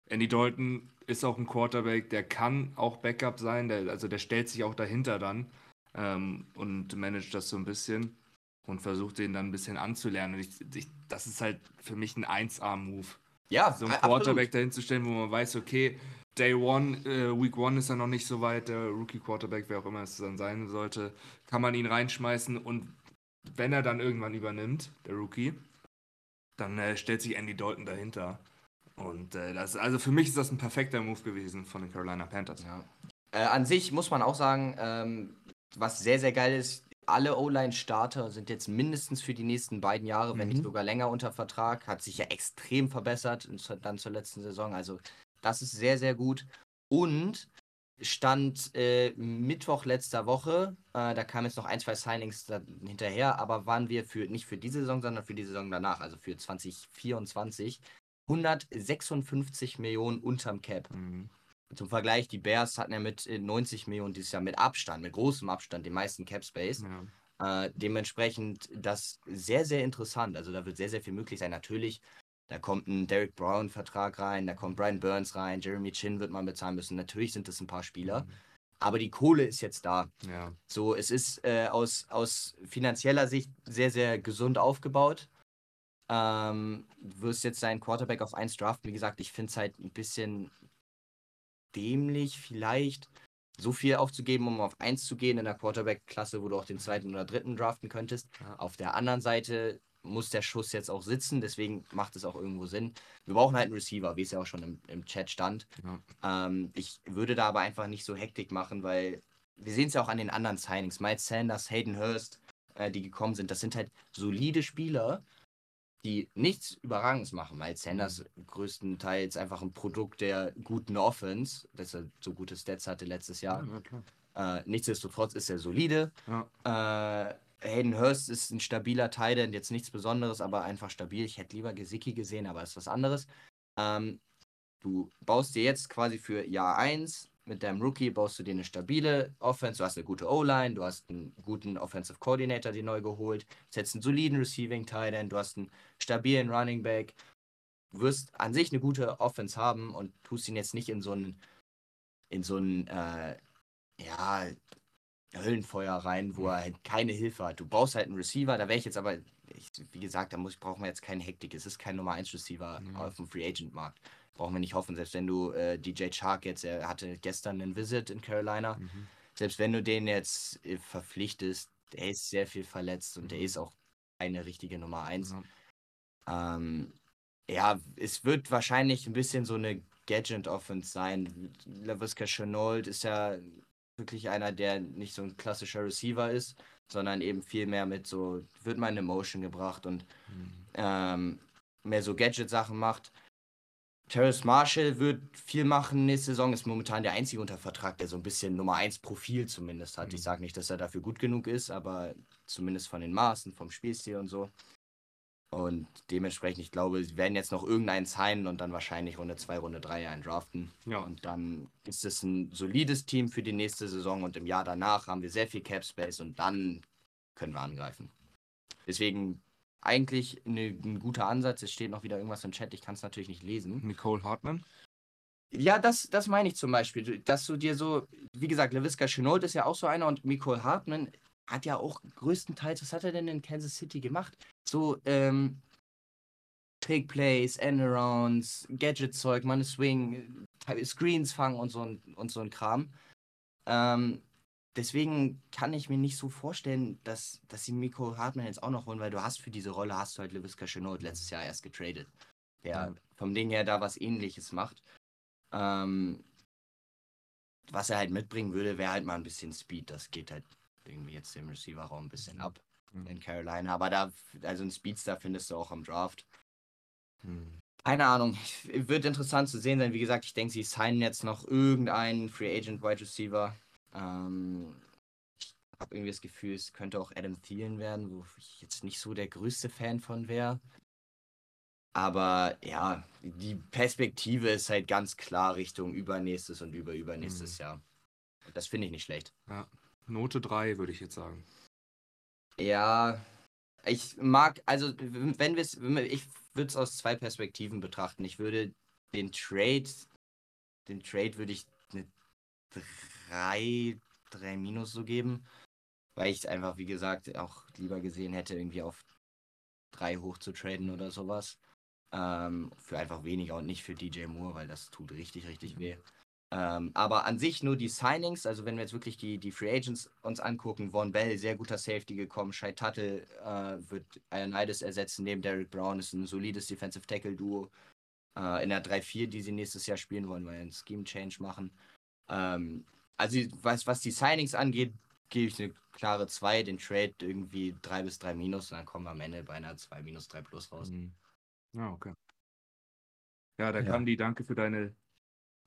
Andy Dalton ist auch ein Quarterback, der kann auch Backup sein, der, also der stellt sich auch dahinter dann ähm, und managt das so ein bisschen und versucht den dann ein bisschen anzulernen. Und ich, ich, das ist halt für mich ein 1A-Move. Ja, So ein Quarterback dahin zu stellen, wo man weiß, okay, Day One, äh, Week One ist er noch nicht so weit, der Rookie Quarterback, wer auch immer es dann sein sollte, kann man ihn reinschmeißen und wenn er dann irgendwann übernimmt, der Rookie, dann äh, stellt sich Andy Dalton dahinter. Und äh, das, also für mich ist das ein perfekter Move gewesen von den Carolina Panthers. Ja. Äh, an sich muss man auch sagen, ähm, was sehr, sehr geil ist, alle O-Line-Starter sind jetzt mindestens für die nächsten beiden Jahre, wenn nicht Mhm. sogar länger unter Vertrag. Hat sich ja extrem verbessert und zu- dann zur letzten Saison. Also das ist sehr, sehr gut. Und stand äh, Mittwoch letzter Woche, äh, da kamen jetzt noch ein, zwei Signings hinterher, aber waren wir für nicht für diese Saison, sondern für die Saison danach, also für 2024, 156 Millionen unterm Cap. Mhm. Zum Vergleich, die Bears hatten ja mit äh, 90 Millionen dieses Jahr mit Abstand, mit großem Abstand, den meisten Cap Space. Ja. Äh, dementsprechend das sehr, sehr interessant. Also da wird sehr, sehr viel möglich sein. Natürlich, da kommt ein Derek Brown-Vertrag rein, da kommt Brian Burns rein, Jeremy Chin wird man bezahlen müssen. Natürlich sind das ein paar Spieler. Aber die Kohle ist jetzt da. ja. So, es ist äh, aus, aus finanzieller Sicht sehr, sehr gesund aufgebaut. Ähm, du wirst jetzt deinen Quarterback auf 1 draften. Wie gesagt, ich finde es halt ein bisschen dämlich, vielleicht so viel aufzugeben, um auf 1 zu gehen in der Quarterback-Klasse, wo du auch den zweiten oder dritten draften könntest. Ja. Auf der anderen Seite muss der Schuss jetzt auch sitzen, deswegen macht es auch irgendwo Sinn. Wir brauchen halt einen Receiver, wie es ja auch schon im, im Chat stand. Ja. Ähm, ich würde da aber einfach nicht so Hektik machen, weil wir sehen es ja auch an den anderen Signings. Miles Sanders, Hayden Hurst, äh, die gekommen sind. Das sind halt solide Spieler, die nichts Überragendes machen. Miles Sanders größtenteils einfach ein Produkt der guten Offense, dass er so gute Stats hatte letztes Jahr. ja. Äh, nichtsdestotrotz ist er solide. Ja. Äh, Hayden Hurst ist ein stabiler Titan, jetzt nichts Besonderes, aber einfach stabil. Ich hätte lieber Gesicki gesehen, aber ist was anderes. Ähm, du baust dir jetzt quasi für Jahr 1 mit deinem Rookie, baust du dir eine stabile Offense, du hast eine gute O-Line, du hast einen guten Offensive Coordinator, die neu geholt, jetzt einen soliden Receiving Titan, du hast einen stabilen Running Back. Du wirst an sich eine gute Offense haben und tust ihn jetzt nicht in so einen, in so einen, äh, ja, Höllenfeuer rein, wo er halt keine Hilfe hat. Du brauchst halt einen Receiver, da wäre ich jetzt aber, ich, wie gesagt, da muss, brauchen wir jetzt keine Hektik. Es ist kein Nummer 1 Receiver Ja. auf dem Free Agent Markt. Brauchen wir nicht hoffen, selbst wenn du äh, DJ Chark jetzt, er hatte gestern einen Visit in Carolina, Mhm. selbst wenn du den jetzt äh, verpflichtest, der ist sehr viel verletzt und der Mhm. ist auch eine richtige Nummer 1. Ja. Ähm, ja, es wird wahrscheinlich ein bisschen so eine Gadget-Offense sein. LaVisca Chenault ist ja wirklich einer, der nicht so ein klassischer Receiver ist, sondern eben viel mehr mit so, wird mal in eine Motion gebracht und Mhm. ähm, mehr so Gadget-Sachen macht. Terrace Marshall wird viel machen nächste Saison, ist momentan der einzige unter Vertrag, der so ein bisschen Nummer 1 Profil zumindest hat. Ich Mhm. sage nicht, dass er dafür gut genug ist, aber zumindest von den Maßen, vom Spielstil und so. Und dementsprechend, ich glaube, sie werden jetzt noch irgendeinen signen und dann wahrscheinlich Runde 2, Runde 3 einen draften. Ja. Und dann ist es ein solides Team für die nächste Saison und im Jahr danach haben wir sehr viel Cap Space und dann können wir angreifen. Deswegen eigentlich eine, ein guter Ansatz. Es steht noch wieder irgendwas im Chat, ich kann es natürlich nicht lesen. Nicole Hartman. Ja, das, das meine ich zum Beispiel. Dass du dir so, wie gesagt, LaVisca Chenault ist ja auch so einer und Nicole Hartman hat ja auch größtenteils, was hat er denn in Kansas City gemacht? So, ähm, Trick Plays, Endarounds, Gadget-Zeug, Money Swing, äh, Screens fangen und so, ein- und so ein Kram. Ähm, deswegen kann ich mir nicht so vorstellen, dass, dass sie Miko Hartman jetzt auch noch holen, weil du hast für diese Rolle hast du halt LaVisca Chenault letztes Jahr erst getradet. Der Ja. vom Ding her da was ähnliches macht. Ähm, was er halt mitbringen würde, wäre halt mal ein bisschen Speed. Das geht halt irgendwie jetzt im Receiver-Raum ein bisschen Mhm. ab Mhm. in Carolina. Aber da, also ein Speedster findest du auch am Draft. Mhm. Keine Ahnung. Wird interessant zu sehen sein. Wie gesagt, ich denke, sie signen jetzt noch irgendeinen Free Agent Wide Receiver. Ähm, ich habe irgendwie das Gefühl, es könnte auch Adam Thielen werden, wo ich jetzt nicht so der größte Fan von wäre. Aber ja, die Perspektive ist halt ganz klar Richtung übernächstes und überübernächstes Jahr. Das finde ich nicht schlecht. Ja. Note 3, würde ich jetzt sagen. Ja, ich mag, also wenn wir es, ich würde es aus zwei Perspektiven betrachten. Ich würde den Trade, den Trade würde ich eine 3, 3 minus so geben, weil ich es einfach, wie gesagt, auch lieber gesehen hätte, irgendwie auf 3 hoch zu traden oder sowas. Ähm, für einfach weniger und nicht für DJ Moore, weil das tut richtig, richtig weh. Ähm, aber an sich nur die Signings, also wenn wir jetzt wirklich die, die Free Agents uns angucken, Von Bell, sehr guter Safety gekommen, Shai Tuttle äh, wird Ioannidis ersetzen, neben Derek Brown ist ein solides Defensive Tackle Duo äh, in der 3-4, die sie nächstes Jahr spielen wollen, weil ein Scheme Change machen. Ähm, also was, was die Signings angeht, gebe ich eine klare 2, den Trade irgendwie 3 bis 3 minus und dann kommen wir am Ende bei einer 2 minus 3 plus raus. Mhm. Ja, okay. Ja, da ja. kam die Danke für deine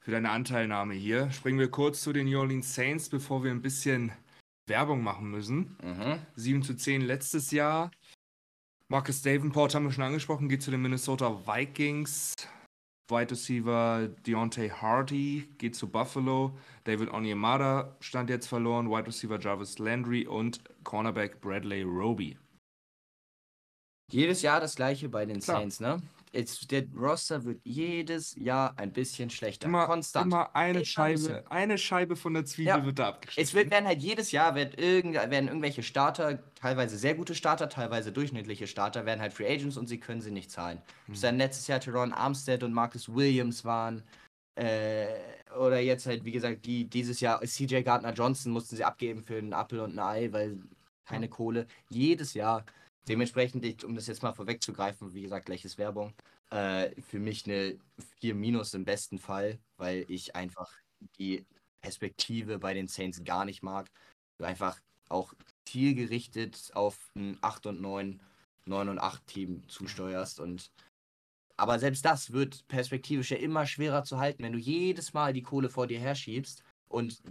für deine Anteilnahme hier. Springen wir kurz zu den New Orleans Saints, bevor wir ein bisschen Werbung machen müssen. Mhm. 7 zu 10 letztes Jahr. Marcus Davenport haben wir schon angesprochen, geht zu den Minnesota Vikings. Wide Receiver Deontay Hardy geht zu Buffalo. David Onyemada stand jetzt verloren. Wide Receiver Jarvis Landry und Cornerback Bradley Roby. Jedes Jahr das gleiche bei den Klar. Saints, ne? Jetzt, der Roster wird jedes Jahr ein bisschen schlechter. Immer, Konstant. Immer eine immer Scheibe, eine Scheibe von der Zwiebel ja. wird da abgeschnitten. Es wird, werden halt jedes Jahr wird irgend, werden irgendwelche Starter, teilweise sehr gute Starter, teilweise durchschnittliche Starter, werden halt Free Agents und sie können sie nicht zahlen. Hm. Bis dann letztes Jahr Teron Armstead und Marcus Williams waren. Äh, oder jetzt halt, wie gesagt, die, dieses Jahr CJ Gardner Johnson mussten sie abgeben für einen Apfel und ein Ei, weil keine ja. Kohle. Jedes Jahr. Dementsprechend, um das jetzt mal vorwegzugreifen, wie gesagt, gleiches Werbung, äh, für mich eine 4 Minus im besten Fall, weil ich einfach die Perspektive bei den Saints gar nicht mag. Einfach auch zielgerichtet auf ein 8 und 9, 9 und 8 Team zusteuerst und aber selbst das wird perspektivisch ja immer schwerer zu halten, wenn du jedes Mal die Kohle vor dir herschiebst und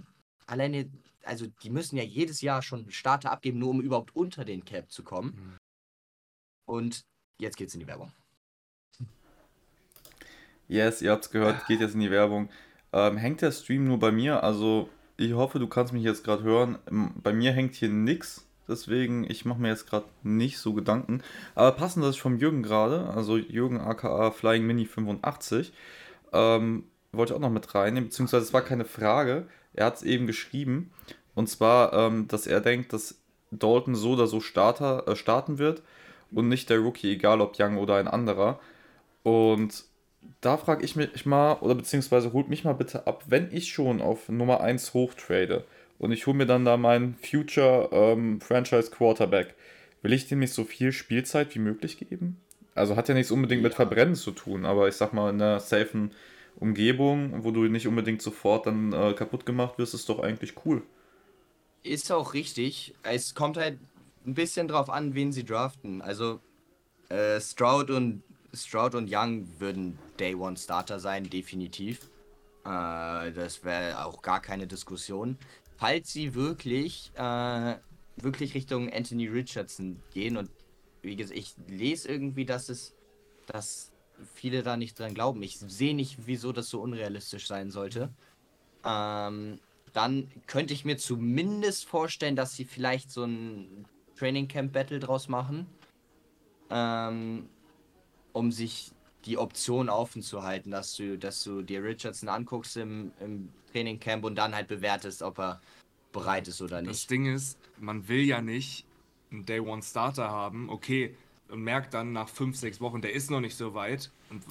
alleine, also die müssen ja jedes Jahr schon Starter abgeben, nur um überhaupt unter den Cap zu kommen. Mhm. Und jetzt geht's in die Werbung. Yes, ihr habt es gehört, geht jetzt in die Werbung. Ähm, hängt der Stream nur bei mir? Also, ich hoffe, du kannst mich jetzt gerade hören. Bei mir hängt hier nichts, deswegen ich mache mir jetzt gerade nicht so Gedanken. Aber passend, das ist vom Jürgen gerade, also Jürgen aka Flying Mini 85, ähm, wollte ich auch noch mit reinnehmen, beziehungsweise es war keine Frage, er hat es eben geschrieben. Und zwar, ähm, dass er denkt, dass Dalton so oder so Starter, äh, starten wird und nicht der Rookie, egal ob Young oder ein anderer. Und da frage ich mich mal, oder beziehungsweise holt mich mal bitte ab, wenn ich schon auf Nummer 1 hochtrade und ich hole mir dann da meinen Future ähm, Franchise Quarterback, will ich dem nicht so viel Spielzeit wie möglich geben? Also hat ja nichts unbedingt mit Verbrennen zu tun, aber ich sag mal, in einer safen Umgebung, wo du nicht unbedingt sofort dann äh, kaputt gemacht wirst, ist doch eigentlich cool. Ist auch richtig. Es kommt halt ein bisschen drauf an, wen sie draften. Also äh, Stroud und Stroud und Young würden Day One Starter sein, definitiv. Äh, das wäre auch gar keine Diskussion. Falls sie wirklich, äh, wirklich Richtung Anthony Richardson gehen und wie gesagt, ich lese irgendwie, dass es, dass viele da nicht dran glauben. Ich sehe nicht, wieso das so unrealistisch sein sollte. Ähm, dann könnte ich mir zumindest vorstellen, dass sie vielleicht so ein Training Camp Battle draus machen. Ähm, um sich die Option offen zu halten, dass du, dass du dir Richardson anguckst im, im Training Camp und dann halt bewertest, ob er bereit ist oder nicht. Das Ding ist, man will ja nicht einen Day One Starter haben, okay, und merkt dann nach fünf, sechs Wochen, der ist noch nicht so weit und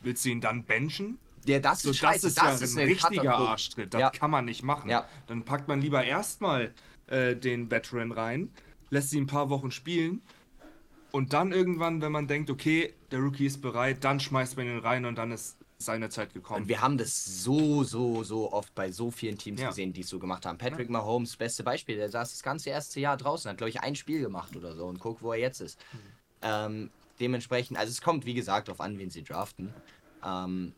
willst du ihn dann benchen? Ja, das ist, so, das ist das ja ist ein richtiger Arschtritt. Das ja. kann man nicht machen. Ja. Dann packt man lieber erstmal äh, den Veteran rein, lässt sie ein paar Wochen spielen und dann irgendwann, wenn man denkt, okay, der Rookie ist bereit, dann schmeißt man ihn rein und dann ist seine Zeit gekommen. Und wir haben das so, so, so oft bei so vielen Teams ja. gesehen, die es so gemacht haben. Patrick ja. Mahomes, beste Beispiel, der saß das ganze erste Jahr draußen, hat, glaube ich, ein Spiel gemacht oder so und guck, wo er jetzt ist. Mhm. Ähm, dementsprechend, also es kommt, wie gesagt, darauf an, wen sie draften. Ähm,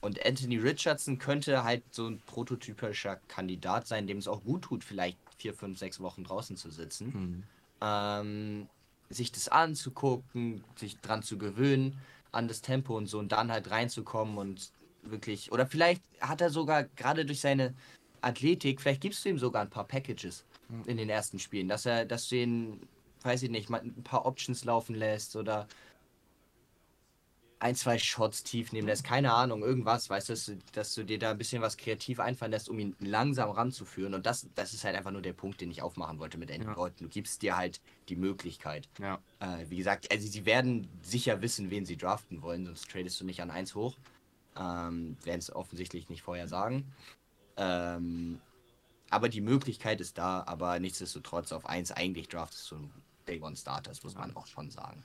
und Anthony Richardson könnte halt so ein prototypischer Kandidat sein, dem es auch gut tut, vielleicht vier, fünf, sechs Wochen draußen zu sitzen. Mhm. Ähm, sich das anzugucken, sich dran zu gewöhnen, an das Tempo und so und dann halt reinzukommen und wirklich, oder vielleicht hat er sogar gerade durch seine Athletik, vielleicht gibst du ihm sogar ein paar Packages in den ersten Spielen, dass er, dass du ihn, weiß ich nicht, mal ein paar Options laufen lässt oder ein, zwei Shots tief nehmen lässt, keine Ahnung, irgendwas, weißt du, dass, du- dass du dir da ein bisschen was kreativ einfallen lässt, um ihn langsam ranzuführen. Und das, das ist halt einfach nur der Punkt, den ich aufmachen wollte mit Andy Ja. Dalton. Du gibst dir halt die Möglichkeit. Ja. Äh, wie gesagt, also sie werden sicher wissen, wen sie draften wollen, sonst tradest du nicht an 1 hoch. Ähm, werden es offensichtlich nicht vorher sagen. Ähm, aber die Möglichkeit ist da, aber nichtsdestotrotz auf 1 eigentlich draftest du einen Day One Starter, das muss man auch schon sagen.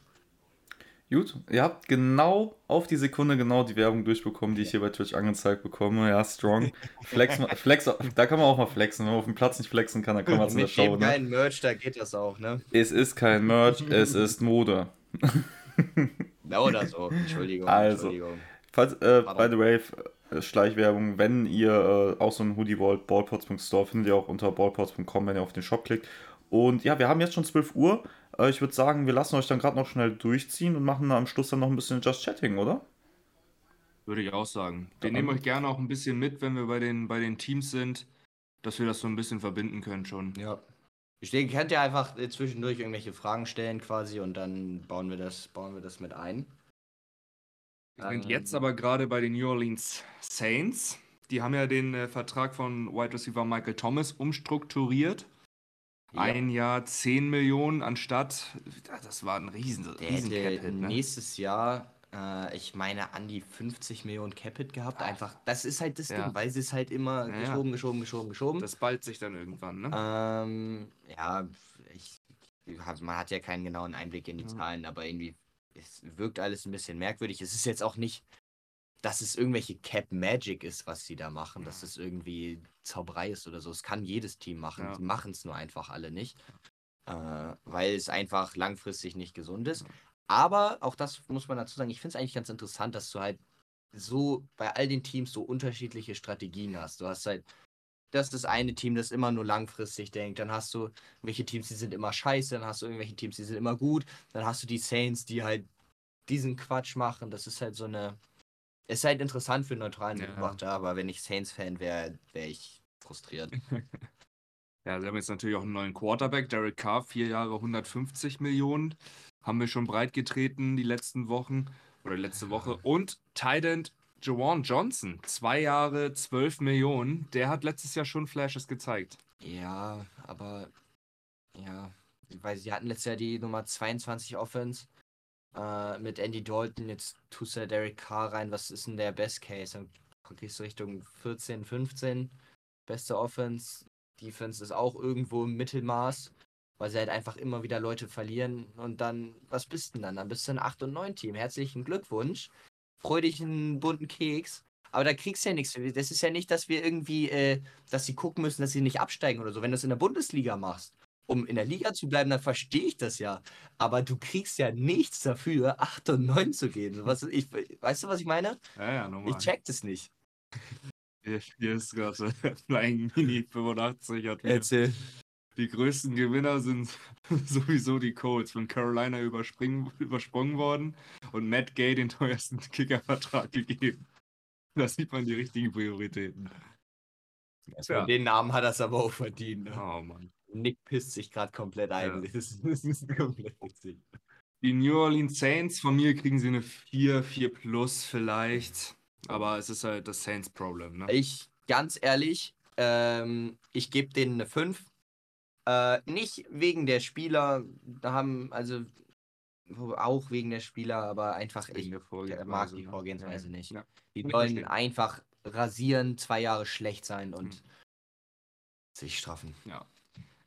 Gut, ihr habt genau auf die Sekunde genau die Werbung durchbekommen, die ich hier bei Twitch angezeigt bekomme. Ja, strong. Flex, flex, da kann man auch mal flexen. Wenn man auf dem Platz nicht flexen kann, dann kann man es in der Mit dem Show. Ne? geilen Merch, da geht das auch, ne? Es ist kein Merch, es ist Mode. Na, oder so. Entschuldigung. Also. Entschuldigung. Falls, äh, by the way, äh, Schleichwerbung, wenn ihr äh, auch so einen Hoodie wollt, ballpots.store findet ihr auch unter ballpots.com, wenn ihr auf den Shop klickt. Und ja, wir haben jetzt schon 12 Uhr. Äh, ich würde sagen, wir lassen euch dann gerade noch schnell durchziehen und machen am Schluss dann noch ein bisschen Just Chatting, oder? Würde ich auch sagen. Wir Dann- nehmen euch gerne auch ein bisschen mit, wenn wir bei den, bei den Teams sind, dass wir das so ein bisschen verbinden können schon. Ja. Ich denke, könnt ihr einfach äh, zwischendurch irgendwelche Fragen stellen quasi und dann bauen wir das, bauen wir das mit ein. Wir sind Ähm, jetzt aber gerade bei den New Orleans Saints. Die haben ja den äh, Vertrag von Wide Receiver Michael Thomas umstrukturiert. Ja. Ein Jahr 10 Millionen anstatt, das war ein riesen, Der riesen hätte ne? nächstes Jahr, äh, ich meine, an die 50 Millionen Capit gehabt. Einfach, das ist halt das Ja. Ding, weil sie es halt immer Ja, geschoben, geschoben, geschoben, geschoben. Das ballt sich dann irgendwann, ne? Ähm, ja, ich, man hat ja keinen genauen Einblick in die. Zahlen, aber irgendwie, es wirkt alles ein bisschen merkwürdig. Es ist jetzt auch nicht, dass es irgendwelche Cap Magic ist, was sie da machen, dass es irgendwie Zauberei ist oder so. Es kann jedes Team machen. Ja. Die machen es nur einfach alle nicht, äh, weil es einfach langfristig nicht gesund ist. Aber auch das muss man dazu sagen, ich finde es eigentlich ganz interessant, dass du halt so bei all den Teams so unterschiedliche Strategien hast. Du hast halt das ist das eine Team, das immer nur langfristig denkt. Dann hast du irgendwelche Teams, die sind immer scheiße. Dann hast du irgendwelche Teams, die sind immer gut. Dann hast du die Saints, die halt diesen Quatsch machen. Das ist halt so eine. Ist halt interessant für neutralen Ja. Beobachter, aber wenn ich Saints-Fan wäre, wäre ich frustriert. Ja, sie haben jetzt natürlich auch einen neuen Quarterback, Derek Carr, vier Jahre 150 Millionen. Haben wir schon breit getreten die letzten Wochen oder letzte Woche. Und Tident Jawan Johnson, zwei Jahre 12 Millionen. Der hat letztes Jahr schon Flashes gezeigt. Ja, aber ja, weil sie hatten letztes Jahr die Nummer 22 Offense äh, mit Andy Dalton. Jetzt tust du da Derek Carr rein. Was ist denn der Best Case? Dann gehst du Richtung 14, 15. Beste Offense. Defense ist auch irgendwo im Mittelmaß, weil sie halt einfach immer wieder Leute verlieren. Und dann, was bist denn dann? Dann bist du ein 8 und 9 Team. Herzlichen Glückwunsch. Freu dich einen bunten Keks. Aber da kriegst du ja nichts. Das ist ja nicht, dass wir irgendwie, äh, dass sie gucken müssen, dass sie nicht absteigen oder so. Wenn du es in der Bundesliga machst, um in der Liga zu bleiben, dann verstehe ich das ja. Aber du kriegst ja nichts dafür, 8 und 9 zu gehen. Was, ich, weißt du, was ich meine? Ja, ja, normal. Ich check das nicht. Hier, hier ist gerade Flying Mini 85 hat Erzähl. Die größten Gewinner sind sowieso die Colts von Carolina überspringen, übersprungen worden und Matt Gay den teuersten Kickervertrag gegeben. Da sieht man die richtigen Prioritäten. Ja. Den Namen hat er es aber auch verdient. Ne? Oh Mann. Nick pisst sich gerade komplett ein. Ja. Das, ist, das ist komplett witzig. Die New Orleans Saints, von mir kriegen sie eine 4, 4 plus vielleicht. Aber es ist halt das Saints-Problem, ne? Ich, ganz ehrlich, ähm, ich gebe denen eine 5. Äh, nicht wegen der Spieler, da haben, also auch wegen der Spieler, aber einfach, ich mag die ne? Vorgehensweise nicht. Ja. Die sollen einfach rasieren, zwei Jahre schlecht sein und Mhm. sich straffen.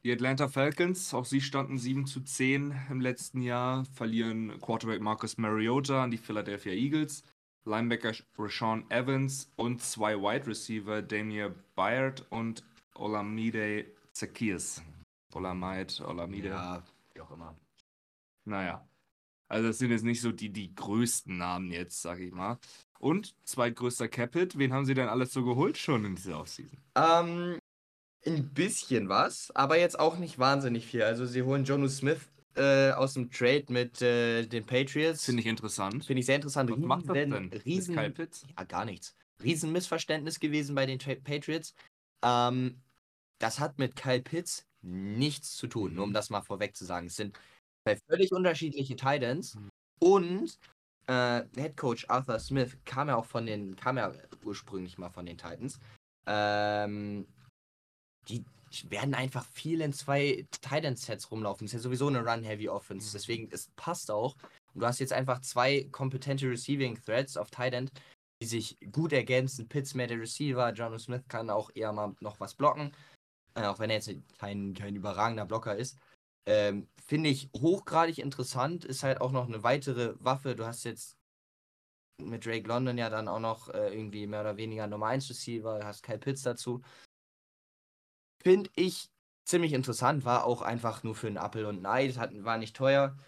Die Atlanta Falcons, auch sie standen 7 zu 10 im letzten Jahr, verlieren Quarterback Marcus Mariota an die Philadelphia Eagles, Linebacker Rashawn Evans und zwei Wide Receiver, Damier Byard und Olamide Zacchaeus. Olamide, Olamide. Ja, wie auch immer. Naja. Also das sind jetzt nicht so die, die größten Namen jetzt, sag ich mal. Und zweitgrößter Capit, wen haben sie denn alles so geholt schon in dieser Offseason? Ähm, ein bisschen was, aber jetzt auch nicht wahnsinnig viel. Also sie holen Jonu Smith äh, aus dem Trade mit äh, den Patriots. Finde ich interessant. Finde ich sehr interessant. Was macht das Riesen- denn? Riesen, Kyle Pitts? ja, gar nichts. Riesenmissverständnis gewesen bei den Tra Patriots. Ähm, das hat mit Kyle Pitts nichts zu tun, nur um das mal vorweg zu sagen. Es sind zwei völlig unterschiedliche Titans Mhm. und äh, Head Coach Arthur Smith kam ja auch von den, kam ja ursprünglich mal von den Titans. Ähm, die werden einfach viel in zwei Titan-Sets rumlaufen. Das ist ja sowieso eine Run-Heavy-Offense. Mhm. Deswegen, es passt auch. Und du hast jetzt einfach zwei kompetente Receiving-Threads auf Titan, die sich gut ergänzen. Pitts mehr der Receiver, John Smith kann auch eher mal noch was blocken. Äh, auch wenn er jetzt kein, kein überragender Blocker ist. Ähm, Finde ich hochgradig interessant. Ist halt auch noch eine weitere Waffe. Du hast jetzt mit Drake London ja dann auch noch äh, irgendwie mehr oder weniger Nummer 1 Receiver, hast Kyle Pitts dazu. Finde ich ziemlich interessant, war auch einfach nur für einen Appel und ein Ei, das hat, war nicht teuer.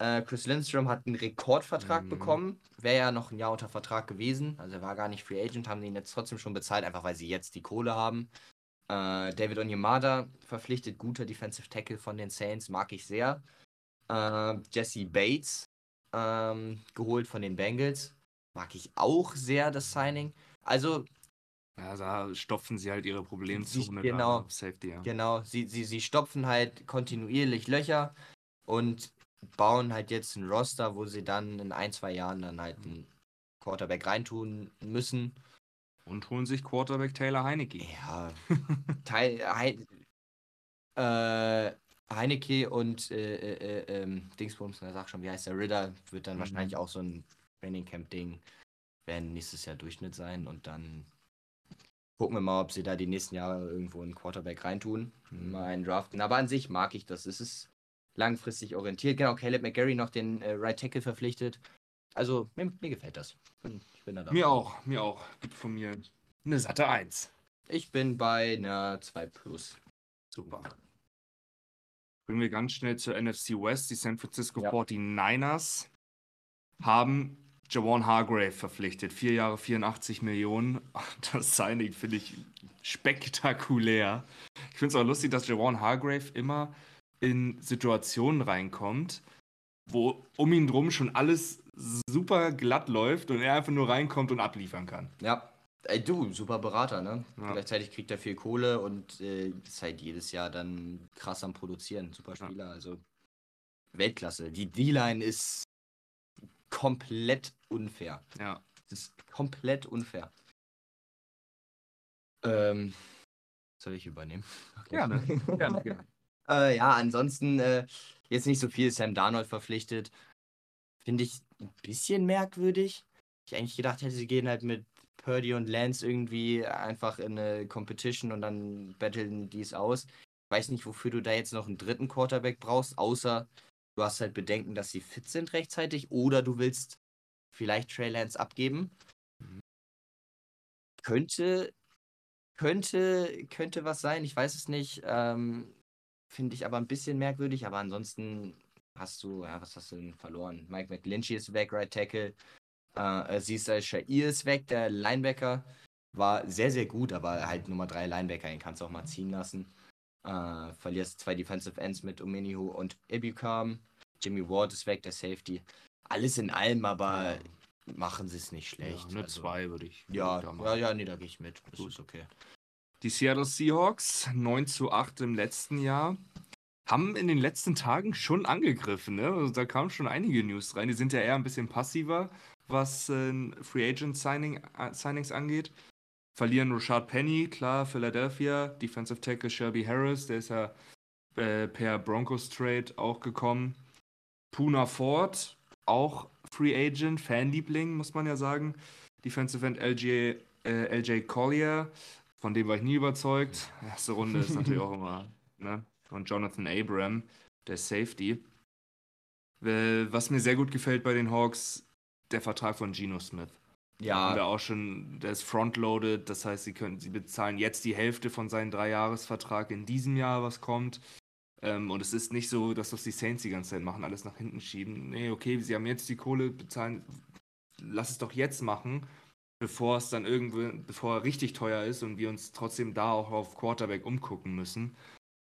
Äh, Chris Lindstrom hat einen Rekordvertrag Mhm. bekommen, wäre ja noch ein Jahr unter Vertrag gewesen, also er war gar nicht Free Agent, haben ihn jetzt trotzdem schon bezahlt, einfach weil sie jetzt die Kohle haben. Äh, David Onyemada verpflichtet, guter Defensive Tackle von den Saints, mag ich sehr. Äh, Jesse Bates ähm, geholt von den Bengals, mag ich auch sehr, das Signing. Also Ja, da stopfen sie halt ihre Problemzone Genau. da auf Safety. Ja. Genau, sie, sie, sie stopfen halt kontinuierlich Löcher und bauen halt jetzt ein Roster, wo sie dann in ein, zwei Jahren dann halt einen Quarterback reintun müssen. Und holen sich Quarterback Taylor Heineke. Ja, Teil, Hein, äh, Heineke und äh, äh, äh, ähm, Dingsbums, na, sag schon, wie heißt der Ritter, wird dann Mhm. wahrscheinlich auch so ein Training Camp Ding, werden nächstes Jahr Durchschnitt sein und dann gucken wir mal, ob sie da die nächsten Jahre irgendwo einen Quarterback reintun, mal einen draften. Aber an sich mag ich das. Es ist langfristig orientiert. Genau, Caleb McGarry noch den äh, Right Tackle verpflichtet. Also, mir, mir gefällt das. Bin, ich bin da dabei. Mir auch, mir auch. Gibt von mir eine satte 1. Ich bin bei einer 2 Plus. Super. Bringen wir ganz schnell zur NFC West. Die San Francisco Ja. 49ers haben Jawan Hargrave verpflichtet. Vier Jahre, 84 Millionen. Das Signing finde ich spektakulär. Ich finde es auch lustig, dass Jawan Hargrave immer in Situationen reinkommt, wo um ihn drum schon alles super glatt läuft und er einfach nur reinkommt und abliefern kann. Ja. Ey, du, super Berater, ne? Ja. Gleichzeitig kriegt er viel Kohle und äh, ist halt jedes Jahr dann krass am Produzieren. Super Ja. Spieler, also Weltklasse. Die D-Line ist komplett unfair. Ja. Das ist komplett unfair. Ähm, soll ich übernehmen? Okay. Gerne, gerne, gerne. Äh, ja, ansonsten äh, jetzt nicht so viel. Sam Darnold verpflichtet. Finde ich ein bisschen merkwürdig. Ich eigentlich gedacht hätte, sie gehen halt mit Purdy und Lance irgendwie einfach in eine Competition und dann battlen die es aus. Ich weiß nicht, wofür du da jetzt noch einen dritten Quarterback brauchst, außer du hast halt Bedenken, dass sie fit sind rechtzeitig oder du willst vielleicht Trey Lance abgeben. Könnte, könnte, könnte was sein, ich weiß es nicht. Ähm, Finde ich aber ein bisschen merkwürdig, aber ansonsten hast du, ja, was hast du denn verloren? Mike McGlinchey ist weg, Right Tackle. Äh, Aziz Al-Shair ist weg, der Linebacker. War sehr, sehr gut, aber halt Nummer 3 Linebacker, den kannst du auch mal ziehen lassen. Äh, verlierst zwei Defensive Ends mit Omenihu und Ibukam. Jimmy Ward ist weg, der Safety. Alles in allem, aber machen sie es nicht schlecht. Ja, nur also, zwei würde ich. Ja, da machen. ja, ja, nee, da gehe ich mit. Das Gut. ist okay. Die Seattle Seahawks, 9 zu 8 im letzten Jahr, haben in den letzten Tagen schon angegriffen. Ne? Also da kamen schon einige News rein. Die sind ja eher ein bisschen passiver, was äh, Free Agent Signing, äh, Signings angeht. Verlieren Rashad Penny, klar, Philadelphia. Defensive Tackle Shelby Harris, der ist ja äh, per Broncos Trade auch gekommen. Puna Ford, auch Free Agent, Fanliebling, muss man ja sagen. Defensive End LJ, äh, LJ Collier, von dem war ich nie überzeugt. Erste Runde ist natürlich auch immer, ne? Und Jonathan Abram, der Safety. Äh, Was mir sehr gut gefällt bei den Hawks, der Vertrag von Geno Smith. Da haben wir Ja, auch schon, der ist frontloaded, das heißt, sie können, sie bezahlen jetzt die Hälfte von seinem Dreijahresvertrag in diesem Jahr, was kommt. Ähm, und es ist nicht so, dass das die Saints die ganze Zeit machen, alles nach hinten schieben. Nee, okay, sie haben jetzt die Kohle, bezahlen, lass es doch jetzt machen, bevor es dann irgendwo, bevor er richtig teuer ist und wir uns trotzdem da auch auf Quarterback umgucken müssen.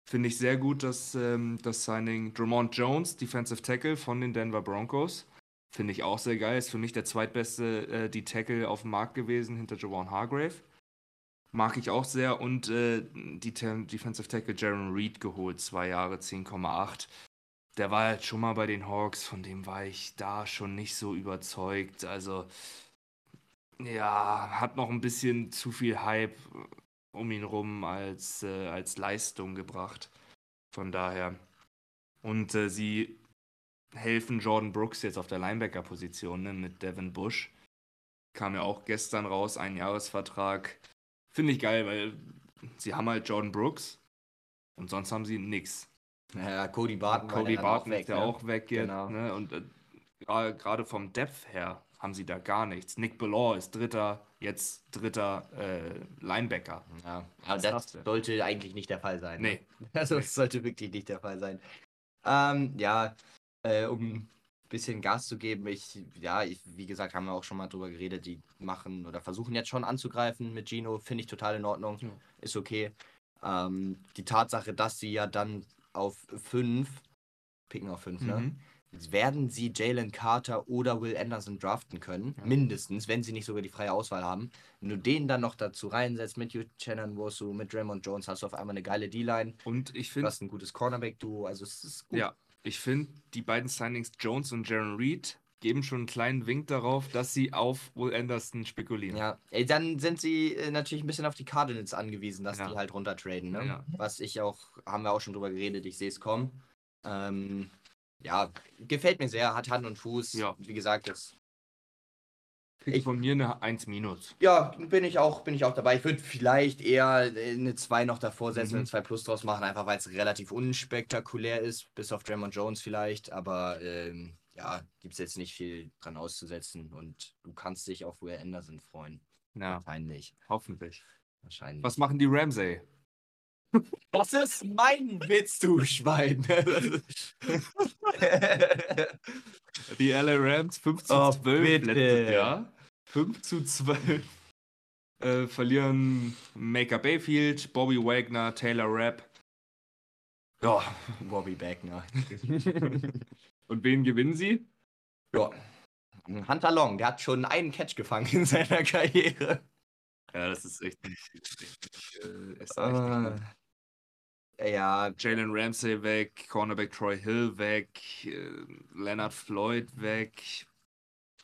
Finde ich sehr gut, dass ähm, das Signing Drummond Jones, Defensive Tackle von den Denver Broncos, finde ich auch sehr geil. Ist für mich der zweitbeste äh, die Tackle auf dem Markt gewesen hinter Jawan Hargrave. Mag ich auch sehr. Und äh, die Defensive Tackle Jaron Reed geholt, zwei Jahre, 10,8. Der war halt schon mal bei den Hawks, von dem war ich da schon nicht so überzeugt. Also, ja, hat noch ein bisschen zu viel Hype um ihn rum als, äh, als Leistung gebracht. Von daher. Und äh, sie helfen Jordan Brooks jetzt auf der Linebacker-Position ne, mit Devin Bush. Kam ja auch gestern raus, ein Jahresvertrag. Finde ich geil, weil sie haben halt Jordan Brooks und sonst haben sie nichts. Ja, Cody Barton, Cody Barton ist ja ne? auch weg jetzt. Genau. Ne? Und äh, gerade vom Depth her haben sie da gar nichts. Nick Ballor ist dritter, jetzt dritter äh, Linebacker. Ja, aber das du? sollte eigentlich nicht der Fall sein. Nee. Ne? Also, das sollte wirklich nicht der Fall sein. Ähm, ja, äh, um ein bisschen Gas zu geben, ich, ja, ich, wie gesagt, haben wir auch schon mal drüber geredet, die machen oder versuchen jetzt schon anzugreifen mit Gino, finde ich total in Ordnung, Ja. ist okay. Ähm, die Tatsache, dass sie ja dann auf 5, picken auf 5, ne? Mhm. werden sie Jalen Carter oder Will Anderson draften können. Ja. Mindestens, wenn sie nicht sogar die freie Auswahl haben. Wenn du den dann noch dazu reinsetzt mit Shannon Wosu, mit Raymond Jones, hast du auf einmal eine geile D-Line. Und ich Du finde, hast ein gutes Cornerback-Duo. Also es ist gut. ja, ich finde, die beiden Signings Jones und Jaron Reed geben schon einen kleinen Wink darauf, dass sie auf Will Anderson spekulieren. Ja, ey, dann sind sie äh, natürlich ein bisschen auf die Cardinals angewiesen, dass Ja. die halt runtertraden. Ne? Ja. Was ich auch, haben wir auch schon drüber geredet, ich sehe es kommen. Ähm, ja, gefällt mir sehr, hat Hand und Fuß. Ja. Wie gesagt, das Kriegt Ich- von mir eine 1 minus. Ja, bin ich auch, bin ich auch dabei. Ich würde vielleicht eher äh, eine 2 noch davor setzen Mhm. und 2 plus draus machen, einfach weil es relativ unspektakulär ist, bis auf Draymond Jones vielleicht. Aber ähm, ja, gibt es jetzt nicht viel dran auszusetzen und du kannst dich auf Will Anderson freuen. Ja, Wahrscheinlich. hoffentlich. Wahrscheinlich. Was machen die Ramsey? Das ist mein Witz, du Schwein. Die LA Rams 5 zu Oh, 12 bitte. letztes Jahr. 5 zu 12. Äh, verlieren Maker Bayfield, Bobby Wagner, Taylor Rapp. Ja. Bobby Wagner. Und wen gewinnen sie? ja. Hunter Long, der hat schon einen Catch gefangen in seiner Karriere. Ja, das ist echt. Echt äh, ist echt nicht Ja, Jalen Ramsey weg, Cornerback Troy Hill weg, äh, Leonard Floyd weg.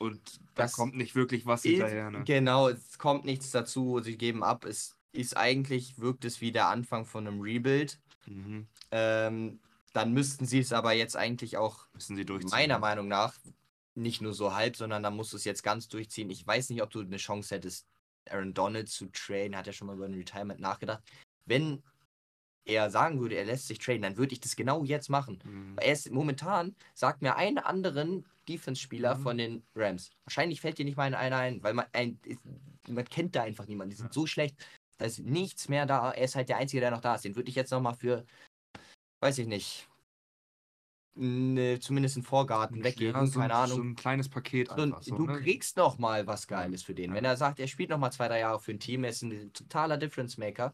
Und da Das kommt nicht wirklich was hinterher. Ne? Genau, es kommt nichts dazu, sie geben ab. Es ist eigentlich, wirkt es wie der Anfang von einem Rebuild. Mhm. Ähm, dann müssten sie es aber jetzt eigentlich auch, Müssen sie durchziehen. meiner Meinung nach, nicht nur so halb, sondern dann musst du es jetzt ganz durchziehen. Ich weiß nicht, ob du eine Chance hättest, Aaron Donald zu traden. Hat ja schon mal über ein Retirement nachgedacht. Wenn er sagen würde, er lässt sich traden, dann würde ich das genau jetzt machen. Mhm. Er ist momentan, sagt mir einen anderen Defense-Spieler Mhm. von den Rams. Wahrscheinlich fällt dir nicht mal einer ein, weil man, ein, man kennt da einfach niemanden. Die sind Ja. so schlecht. Da ist nichts mehr da. Er ist halt der Einzige, der noch da ist. Den würde ich jetzt nochmal für, weiß ich nicht, ne, zumindest einen Vorgarten weggeben. Ja, so, keine ein- Ahnung. So ein kleines Paket So, einfach. So, du ne? kriegst noch mal was Geiles für den. Ja. Wenn er sagt, er spielt noch mal zwei, drei Jahre für ein Team, er ist ein totaler Difference Maker,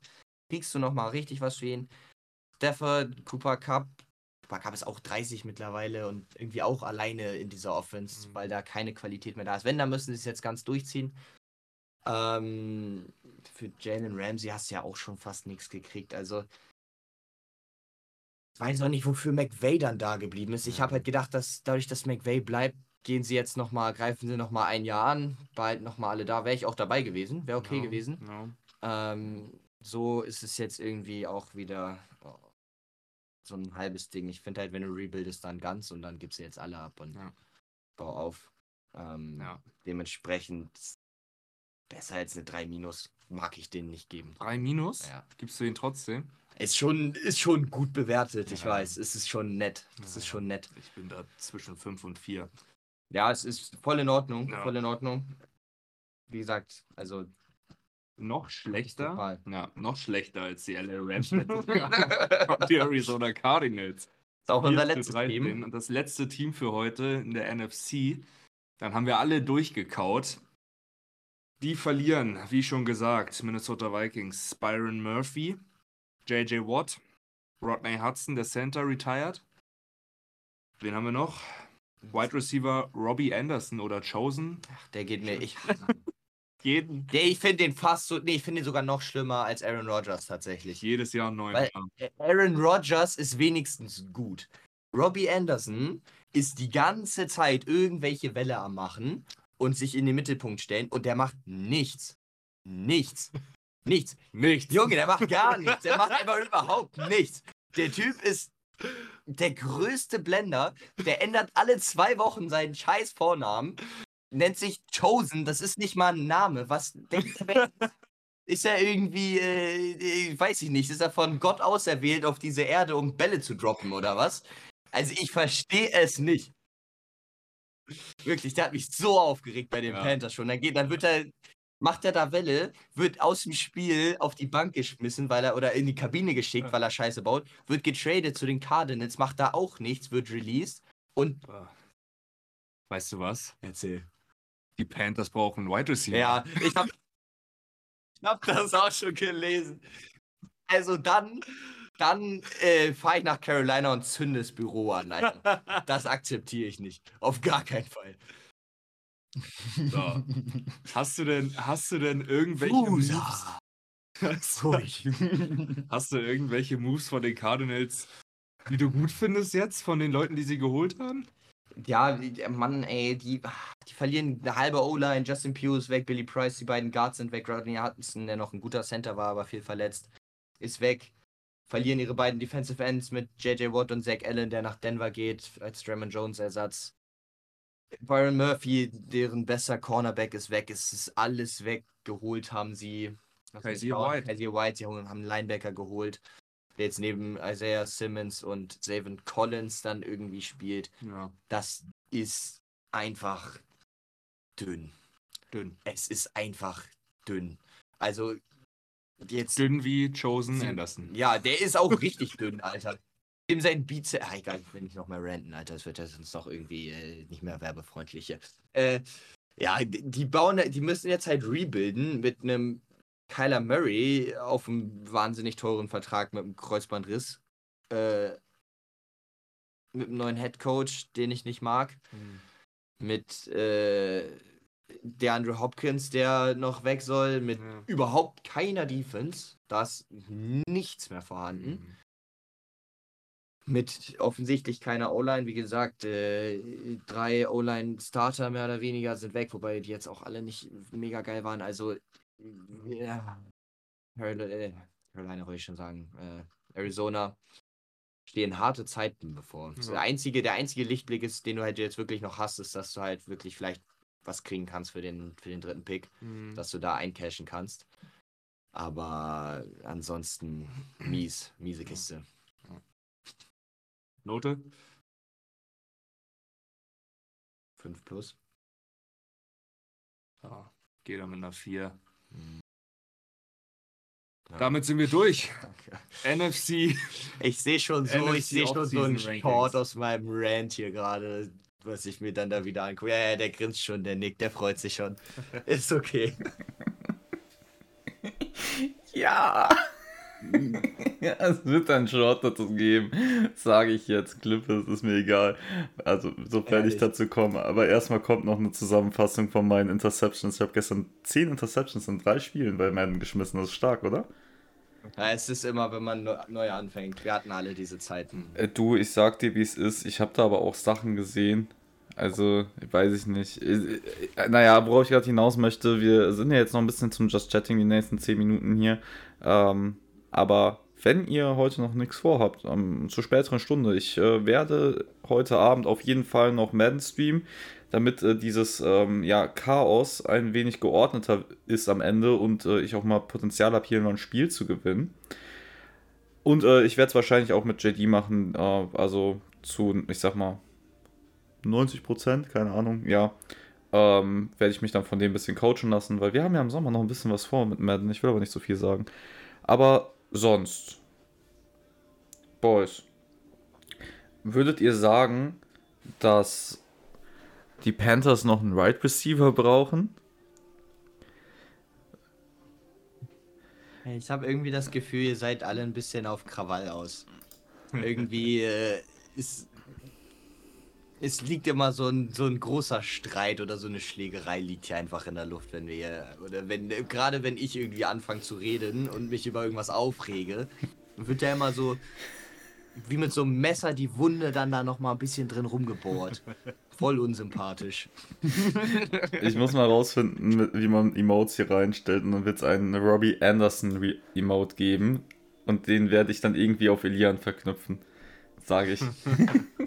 kriegst du noch mal richtig was für ihn. Stafford, Cooper Cup. Cooper Cup ist auch 30 mittlerweile und irgendwie auch alleine in dieser Offense, Mhm. weil da keine Qualität mehr da ist. Wenn, dann müssen sie es jetzt ganz durchziehen. Ähm, für Jalen Ramsey hast du ja auch schon fast nichts gekriegt. Also, ich weiß auch nicht, wofür McVay dann da geblieben ist. Ich habe halt gedacht, dass dadurch, dass McVay bleibt, gehen sie jetzt noch mal, greifen sie noch mal ein Jahr an, behalten noch mal alle da. Wäre ich auch dabei gewesen, wäre okay Ja, gewesen. ja. Ähm, so ist es jetzt irgendwie auch wieder oh, so ein halbes Ding. Ich finde halt, wenn du rebuildest, dann ganz und dann gibst du jetzt alle ab und Ja. bau auf. Ähm, Ja. Dementsprechend besser als eine 3 Minus mag ich denen nicht geben. 3 Minus? Ja. Gibst du ihn trotzdem? Ist schon, ist schon gut bewertet, ich Ja. weiß. Es ist schon nett. Es ist schon nett. Ich bin da zwischen 5 und 4. Ja, es ist voll in Ordnung. Voll in Ordnung. Wie gesagt, also Noch schlechter? Total. Ja, noch schlechter als die LA Rams die Arizona Cardinals. ist auch unser 4 zu letztes 13. Team. Und das letzte Team für heute in der NFC. Dann haben wir alle durchgekaut. Die verlieren, wie schon gesagt, Minnesota Vikings, Byron Murphy, JJ Watt, Rodney Hudson, der Center, retired. Wen haben wir noch? Wide Receiver Robbie Anderson oder Chosen. Der geht mir. Ich, jeden, Nee, ich finde den fast so. Nee, ich finde den sogar noch schlimmer als Aaron Rodgers tatsächlich. jedes Jahr einen neuen. Weil Plan. Aaron Rodgers ist wenigstens gut. Robbie Anderson ist die ganze Zeit irgendwelche Welle am machen und sich in den Mittelpunkt stellen und der macht nichts. Nichts. Nichts. Nichts. Junge, der macht gar nichts. Der macht einfach überhaupt nichts. Der Typ ist der größte Blender. Der ändert alle zwei Wochen seinen scheiß Vornamen. Nennt sich Chosen. Das ist nicht mal ein Name. Was denkt der? Ist er irgendwie, äh, äh, weiß ich nicht, ist er von Gott auserwählt auf diese Erde, um Bälle zu droppen oder was? Also ich verstehe es nicht. Wirklich, der hat mich so aufgeregt bei den Ja. Panthers schon. Dann geht, dann wird er, macht er da Welle, wird aus dem Spiel auf die Bank geschmissen, weil er oder in die Kabine geschickt, Ja. weil er Scheiße baut, wird getradet zu den Cardinals, macht da auch nichts, wird released und Weißt du was? erzähl. Die Panthers brauchen einen Wide Receiver. Ja, ich hab, ich hab das auch schon gelesen. Also dann, dann äh, fahre ich nach Carolina und zünde das Büro an. Das akzeptiere ich nicht. Auf gar keinen Fall. So. Hast du denn, hast du denn irgendwelche Moves? Hast du irgendwelche Moves von den Cardinals, die du gut findest jetzt, von den Leuten, die sie geholt haben? Ja, die- Mann, ey, die, die verlieren eine halbe O-Line. Justin Pugh ist weg, Billy Price, die beiden Guards sind weg. Rodney Hudson, der noch ein guter Center war, aber viel verletzt, ist weg. Verlieren ihre beiden Defensive Ends mit JJ Watt und Zach Allen, der nach Denver geht, als Draymond Jones Ersatz. Byron Murphy, deren besser Cornerback ist weg. Es ist alles weggeholt, haben sie. schauen, White. Kaiser White, sie haben einen Linebacker geholt, der jetzt neben Isaiah Simmons und Zavin Collins dann irgendwie spielt Ja, das ist einfach dünn. dünn. Es ist einfach dünn. Also jetzt, Dünn wie Chosen Anderson. ja, der ist auch richtig dünn, Alter. Ihm sein Bizeps, ah, egal, wenn ich noch mal ranten, Alter, das wird ja sonst noch irgendwie äh, nicht mehr werbefreundlich hier. Äh, ja, die die bauen, die müssen jetzt halt rebuilden mit einem Kyler Murray auf einem wahnsinnig teuren Vertrag mit einem Kreuzbandriss. Äh, mit einem neuen Head Coach, den ich nicht mag. mit äh, der Andrew Hopkins, der noch weg soll, mit Ja. überhaupt keiner Defense. Da ist nichts mehr vorhanden. Mhm. Mit offensichtlich keiner O-Line. Wie gesagt, äh, drei O-Line-Starter mehr oder weniger sind weg, wobei die jetzt auch alle nicht mega geil waren. Also, ja. Carolina, äh, Carolina wollte ich schon sagen. Äh, Arizona stehen harte Zeiten bevor. Ja. Der, einzige, der einzige Lichtblick ist, den du halt jetzt wirklich noch hast, ist, dass du halt wirklich vielleicht was kriegen kannst für den, für den dritten Pick, Mhm. dass du da eincashen kannst. Aber ansonsten mies, miese Kiste. Note? 5 plus. Ja, geh da mit einer 4. Ja. Damit sind wir durch. Danke. NFC. Ich sehe schon so, NFC ich sehe schon so einen Rankings. aus meinem Rant hier gerade, was ich mir dann da wieder angucke. Ja, ja, der grinst schon, der Nick, der freut sich schon. Ist okay. Ja. ja, es wird einen Short dazu geben, sage ich jetzt. Klippe, es ist mir egal. Also, sofern ich dazu komme. Aber erstmal kommt noch eine Zusammenfassung von meinen Interceptions. Ich habe gestern 10 Interceptions in drei Spielen bei Madden geschmissen. Das ist stark, oder? Ja, es ist immer, wenn man neu- neu anfängt. Wir hatten alle diese Zeiten. Äh, du, ich sag dir, wie es ist. Ich habe da aber auch Sachen gesehen. Also, weiß ich nicht. Äh, äh, Naja, worauf ich gerade hinaus möchte, wir sind ja jetzt noch ein bisschen zum Just Chatting die nächsten 10 Minuten hier. Ähm, aber wenn ihr heute noch nichts vorhabt, ähm, zur späteren Stunde, ich äh, werde heute Abend auf jeden Fall noch Madden streamen, damit äh, dieses ähm, ja, Chaos ein wenig geordneter ist am Ende und äh, ich auch mal Potenzial habe, hier noch ein Spiel zu gewinnen. Und äh, ich werde es wahrscheinlich auch mit JD machen, äh, also zu, ich sag mal, 90 Prozent, keine Ahnung, ja. Ähm, werde ich mich dann von dem ein bisschen coachen lassen, weil wir haben ja im Sommer noch ein bisschen was vor mit Madden. Ich will aber nicht so viel sagen. Aber sonst, Boys, würdet ihr sagen, dass die Panthers noch einen Right Receiver brauchen? Ich habe irgendwie das Gefühl, ihr seid alle ein bisschen auf Krawall aus. Irgendwie äh, ist. Es liegt immer so ein, so ein großer Streit oder so eine Schlägerei liegt hier einfach in der Luft, wenn wir hier, oder wenn, gerade wenn ich irgendwie anfange zu reden und mich über irgendwas aufrege, wird ja immer so, wie mit so einem Messer die Wunde dann da nochmal ein bisschen drin rumgebohrt. Voll unsympathisch. Ich muss mal rausfinden, wie man Emotes hier reinstellt und dann wird es einen Robbie Anderson Emote geben und den werde ich dann irgendwie auf Elian verknüpfen. Sage ich.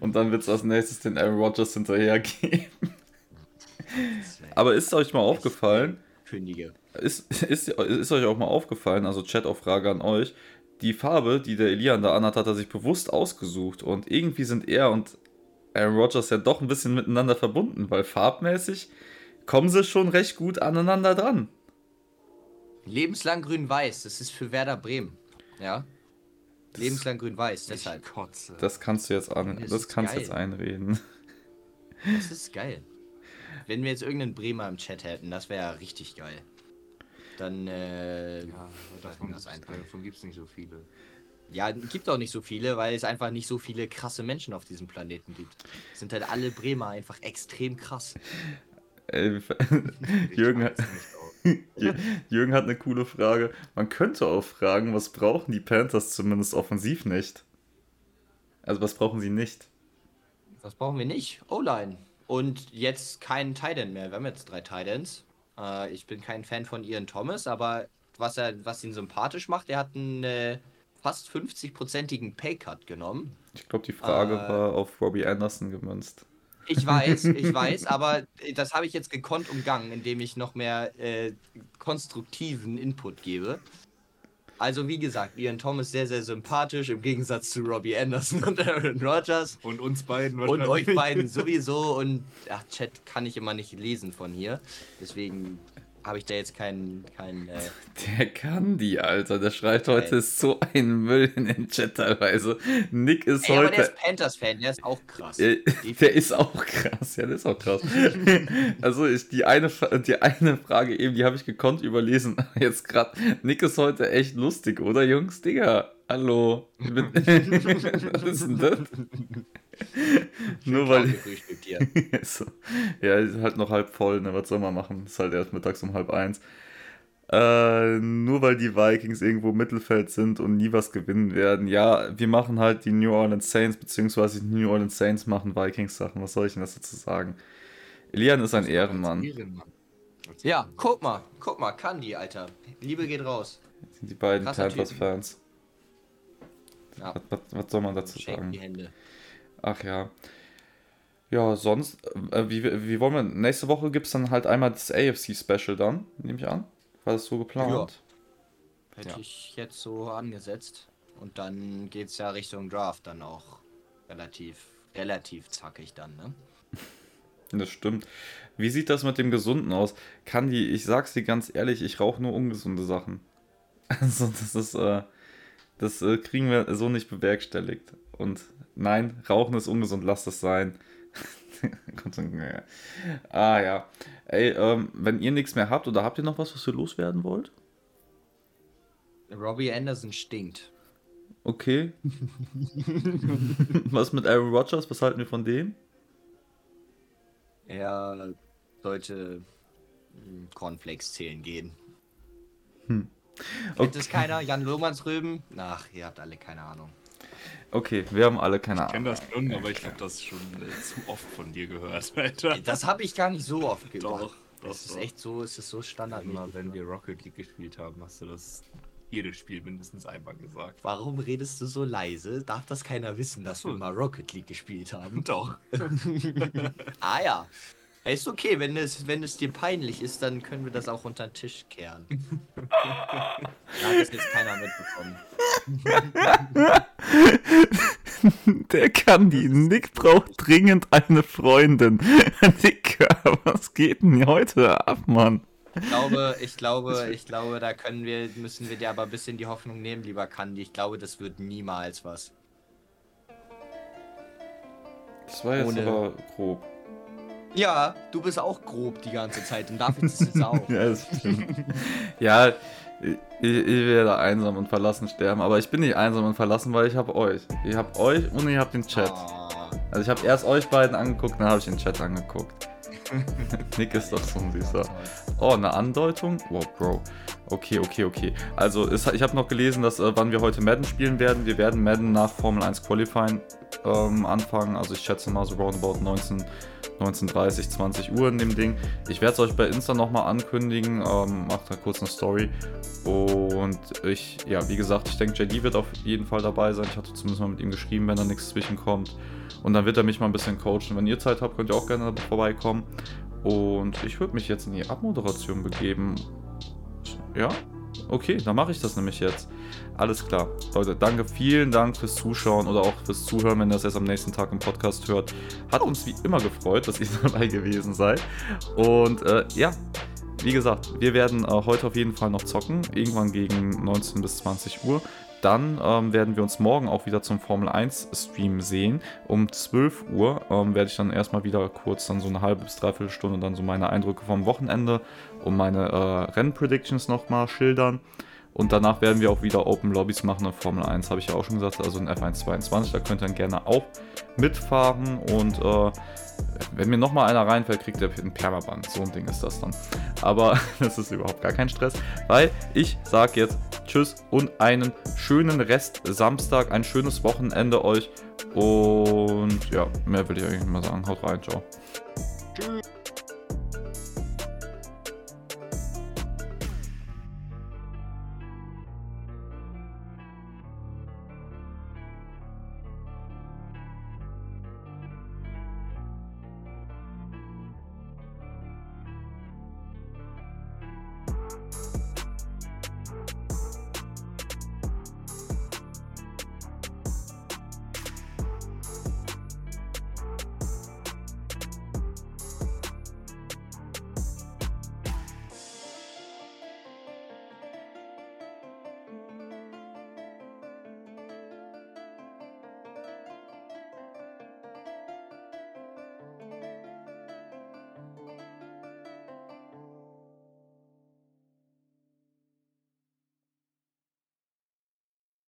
und dann wird es als nächstes den Aaron Rodgers hinterher geben. Aber ist euch mal aufgefallen? Kündige. Ist, ist, ist euch auch mal aufgefallen, also Chat auf Frage an euch, die Farbe, die der Elian da anhat, hat er sich bewusst ausgesucht und irgendwie sind er und Aaron Rodgers ja doch ein bisschen miteinander verbunden, weil farbmäßig kommen sie schon recht gut aneinander dran. Lebenslang grün-weiß, das ist für Werder Bremen. Ja. Lebenslang grün-weiß, deshalb. Ich kotze. Das kannst du jetzt an, Das das, kannst du geil. jetzt einreden. Das ist geil. Wenn wir jetzt irgendeinen Bremer im Chat hätten, das wäre ja richtig geil. Dann, äh, Ja, davon davon, das einfach. davon gibt es nicht so viele. Ja, gibt auch nicht so viele, weil es einfach nicht so viele krasse Menschen auf diesem Planeten gibt. Sind halt alle Bremer einfach extrem krass. Ey, Ich Jürgen, Jürgen hat eine coole Frage. Man könnte auch fragen, was brauchen die Panthers zumindest offensiv nicht? Also was brauchen sie nicht? Was brauchen wir nicht? O-Line. Und jetzt kein Titan mehr. Wir haben jetzt drei Titans. Äh, ich bin kein Fan von Ian Thomas, aber was, er, was ihn sympathisch macht, er hat einen äh, fast 50-prozentigen Paycut genommen. Ich glaube, die Frage Äh. war auf Robbie Anderson gemünzt. Ich weiß, ich weiß, aber äh, das habe ich jetzt gekonnt umgangen, indem ich noch mehr äh, konstruktiven Input gebe. Also wie gesagt, Ian Thomas sehr, sehr sympathisch im Gegensatz zu Robbie Anderson und Aaron Rodgers. Und uns beiden Und euch wahrscheinlich. beiden sowieso. Und ach, Chat kann ich immer nicht lesen von hier. Deswegen habe ich da jetzt keinen. keinen äh, Der kann die, Alter. Der schreibt heute Ey. so einen Müll in den Chat teilweise. Nick ist ey, aber der heute. ist Panthers-Fan, der ist auch krass. Äh, Der ist auch krass, ja, der ist auch krass. Also ich, die, eine, die eine Frage eben, die habe ich gekonnt überlesen. Jetzt gerade, Nick ist heute echt lustig, oder Jungs? Digga, hallo. Was ist denn das? Nur weil... so. Ja, ist halt noch halb voll, ne? Was soll man machen? Ist halt erst mittags um halb eins. Äh, nur weil die Vikings irgendwo im Mittelfeld sind und nie was gewinnen werden. Ja, wir machen halt die New Orleans Saints, beziehungsweise die New Orleans Saints machen Vikings-Sachen. Was soll ich denn das dazu sagen? Elian ist ein Ehrenmann. Ehrenmann. Ja, guck mal, guck mal, kann die, Alter. Liebe geht raus. Sind die beiden Panthers-Fans. Ja, Was, was, was soll man dazu schenken die sagen? Hände. Ach ja. Ja, sonst, äh, wie, wie wollen wir, nächste Woche gibt es dann halt einmal das AFC-Special dann, nehme ich an. War das so geplant? Hätte Ja. ich jetzt so angesetzt. Und dann geht's ja Richtung Draft dann auch relativ, relativ zackig dann, ne? Das stimmt. Wie sieht das mit dem Gesunden aus? Kann die, ich sag's dir ganz ehrlich, ich rauche nur ungesunde Sachen. Also, das ist, äh, das äh, kriegen wir so nicht bewerkstelligt. Und nein, Rauchen ist ungesund, lasst es sein. Ah ja. Ey, ähm, wenn ihr nichts mehr habt oder habt ihr noch was, was ihr loswerden wollt? Robbie Anderson stinkt. Okay. was mit Aaron Rodgers? Was halten wir von dem? Er sollte hm, Cornflakes zählen gehen. Hm. Kennt es keiner? Jan Lohmannsröben? Ach, ihr habt alle keine Ahnung. Okay, wir haben alle keine Ich kenne Ahnung. das schon, aber ich habe das schon äh, zu oft von dir gehört, Alter. Das habe ich gar nicht so oft Doch, gemacht. doch, Das ist doch. echt so, es ist so Standard. Immer wenn wir Rocket League gespielt haben, hast du das jedes Spiel mindestens einmal gesagt. Warum redest du so leise? Darf das keiner wissen, dass so. wir mal Rocket League gespielt haben? Doch. ah ja. Ja, Ist okay, wenn es, wenn es dir peinlich ist, dann können wir das auch unter den Tisch kehren. da hat es jetzt keiner mitbekommen. Der kann die. Nick braucht dringend eine Freundin. Nick, was geht denn hier heute ab, Mann? Ich glaube, ich glaube, ich glaube, da können wir, müssen wir dir aber ein bisschen die Hoffnung nehmen, lieber Kandi. Ich glaube, das wird niemals was. Das war jetzt Ohne- aber grob. Ja, du bist auch grob die ganze Zeit und darf jetzt das jetzt auch. Ja, das stimmt. ja, Ich, ich, werde einsam und verlassen sterben, aber ich bin nicht einsam und verlassen, weil ich habe euch. Ich habe euch und ich habe den Chat. Oh. Also ich habe erst euch beiden angeguckt, dann habe ich den Chat angeguckt. Nick ist doch so ein süßer. Oh, eine Andeutung? Wow, Bro. Okay, okay, okay. Also es, ich habe noch gelesen, dass äh, wann wir heute Madden spielen werden. Wir werden Madden nach Formel 1 Qualifying ähm, anfangen. Also ich schätze mal so roundabout 19, 19.30, 20 Uhr in dem Ding. Ich werde es euch bei Insta nochmal ankündigen. Ähm, macht da kurz eine Story. Und ich, ja, wie gesagt, ich denke, JD wird auf jeden Fall dabei sein. Ich hatte zumindest mal mit ihm geschrieben, wenn da nichts zwischenkommt. Und dann wird er mich mal ein bisschen coachen. Wenn ihr Zeit habt, könnt ihr auch gerne vorbeikommen. Und ich würde mich jetzt in die Abmoderation begeben. Ja? Okay, dann mache ich das nämlich jetzt. Alles klar. Leute, danke, vielen Dank fürs Zuschauen oder auch fürs Zuhören, wenn ihr das erst am nächsten Tag im Podcast hört. Hat uns wie immer gefreut, dass ihr dabei gewesen seid. Und äh, ja, wie gesagt, wir werden äh, heute auf jeden Fall noch zocken. Irgendwann gegen 19 bis 20 Uhr. Dann ähm, werden wir uns morgen auch wieder zum Formel 1 Stream sehen. Um 12 Uhr ähm, werde ich dann erstmal wieder kurz dann so eine halbe bis dreiviertel Stunde dann so meine Eindrücke vom Wochenende und meine äh, Rennpredictions nochmal schildern. Und danach werden wir auch wieder Open Lobbys machen in Formel 1, habe ich ja auch schon gesagt, also in F1 22. Da könnt ihr dann gerne auch mitfahren. Und äh, wenn mir nochmal einer reinfällt, kriegt er ein Permaband. So ein Ding ist das dann. Aber das ist überhaupt gar kein Stress, weil ich sage jetzt Tschüss und einen schönen Rest Samstag, ein schönes Wochenende euch. Und ja, mehr will ich eigentlich nicht mehr sagen. Haut rein, ciao. Tschüss.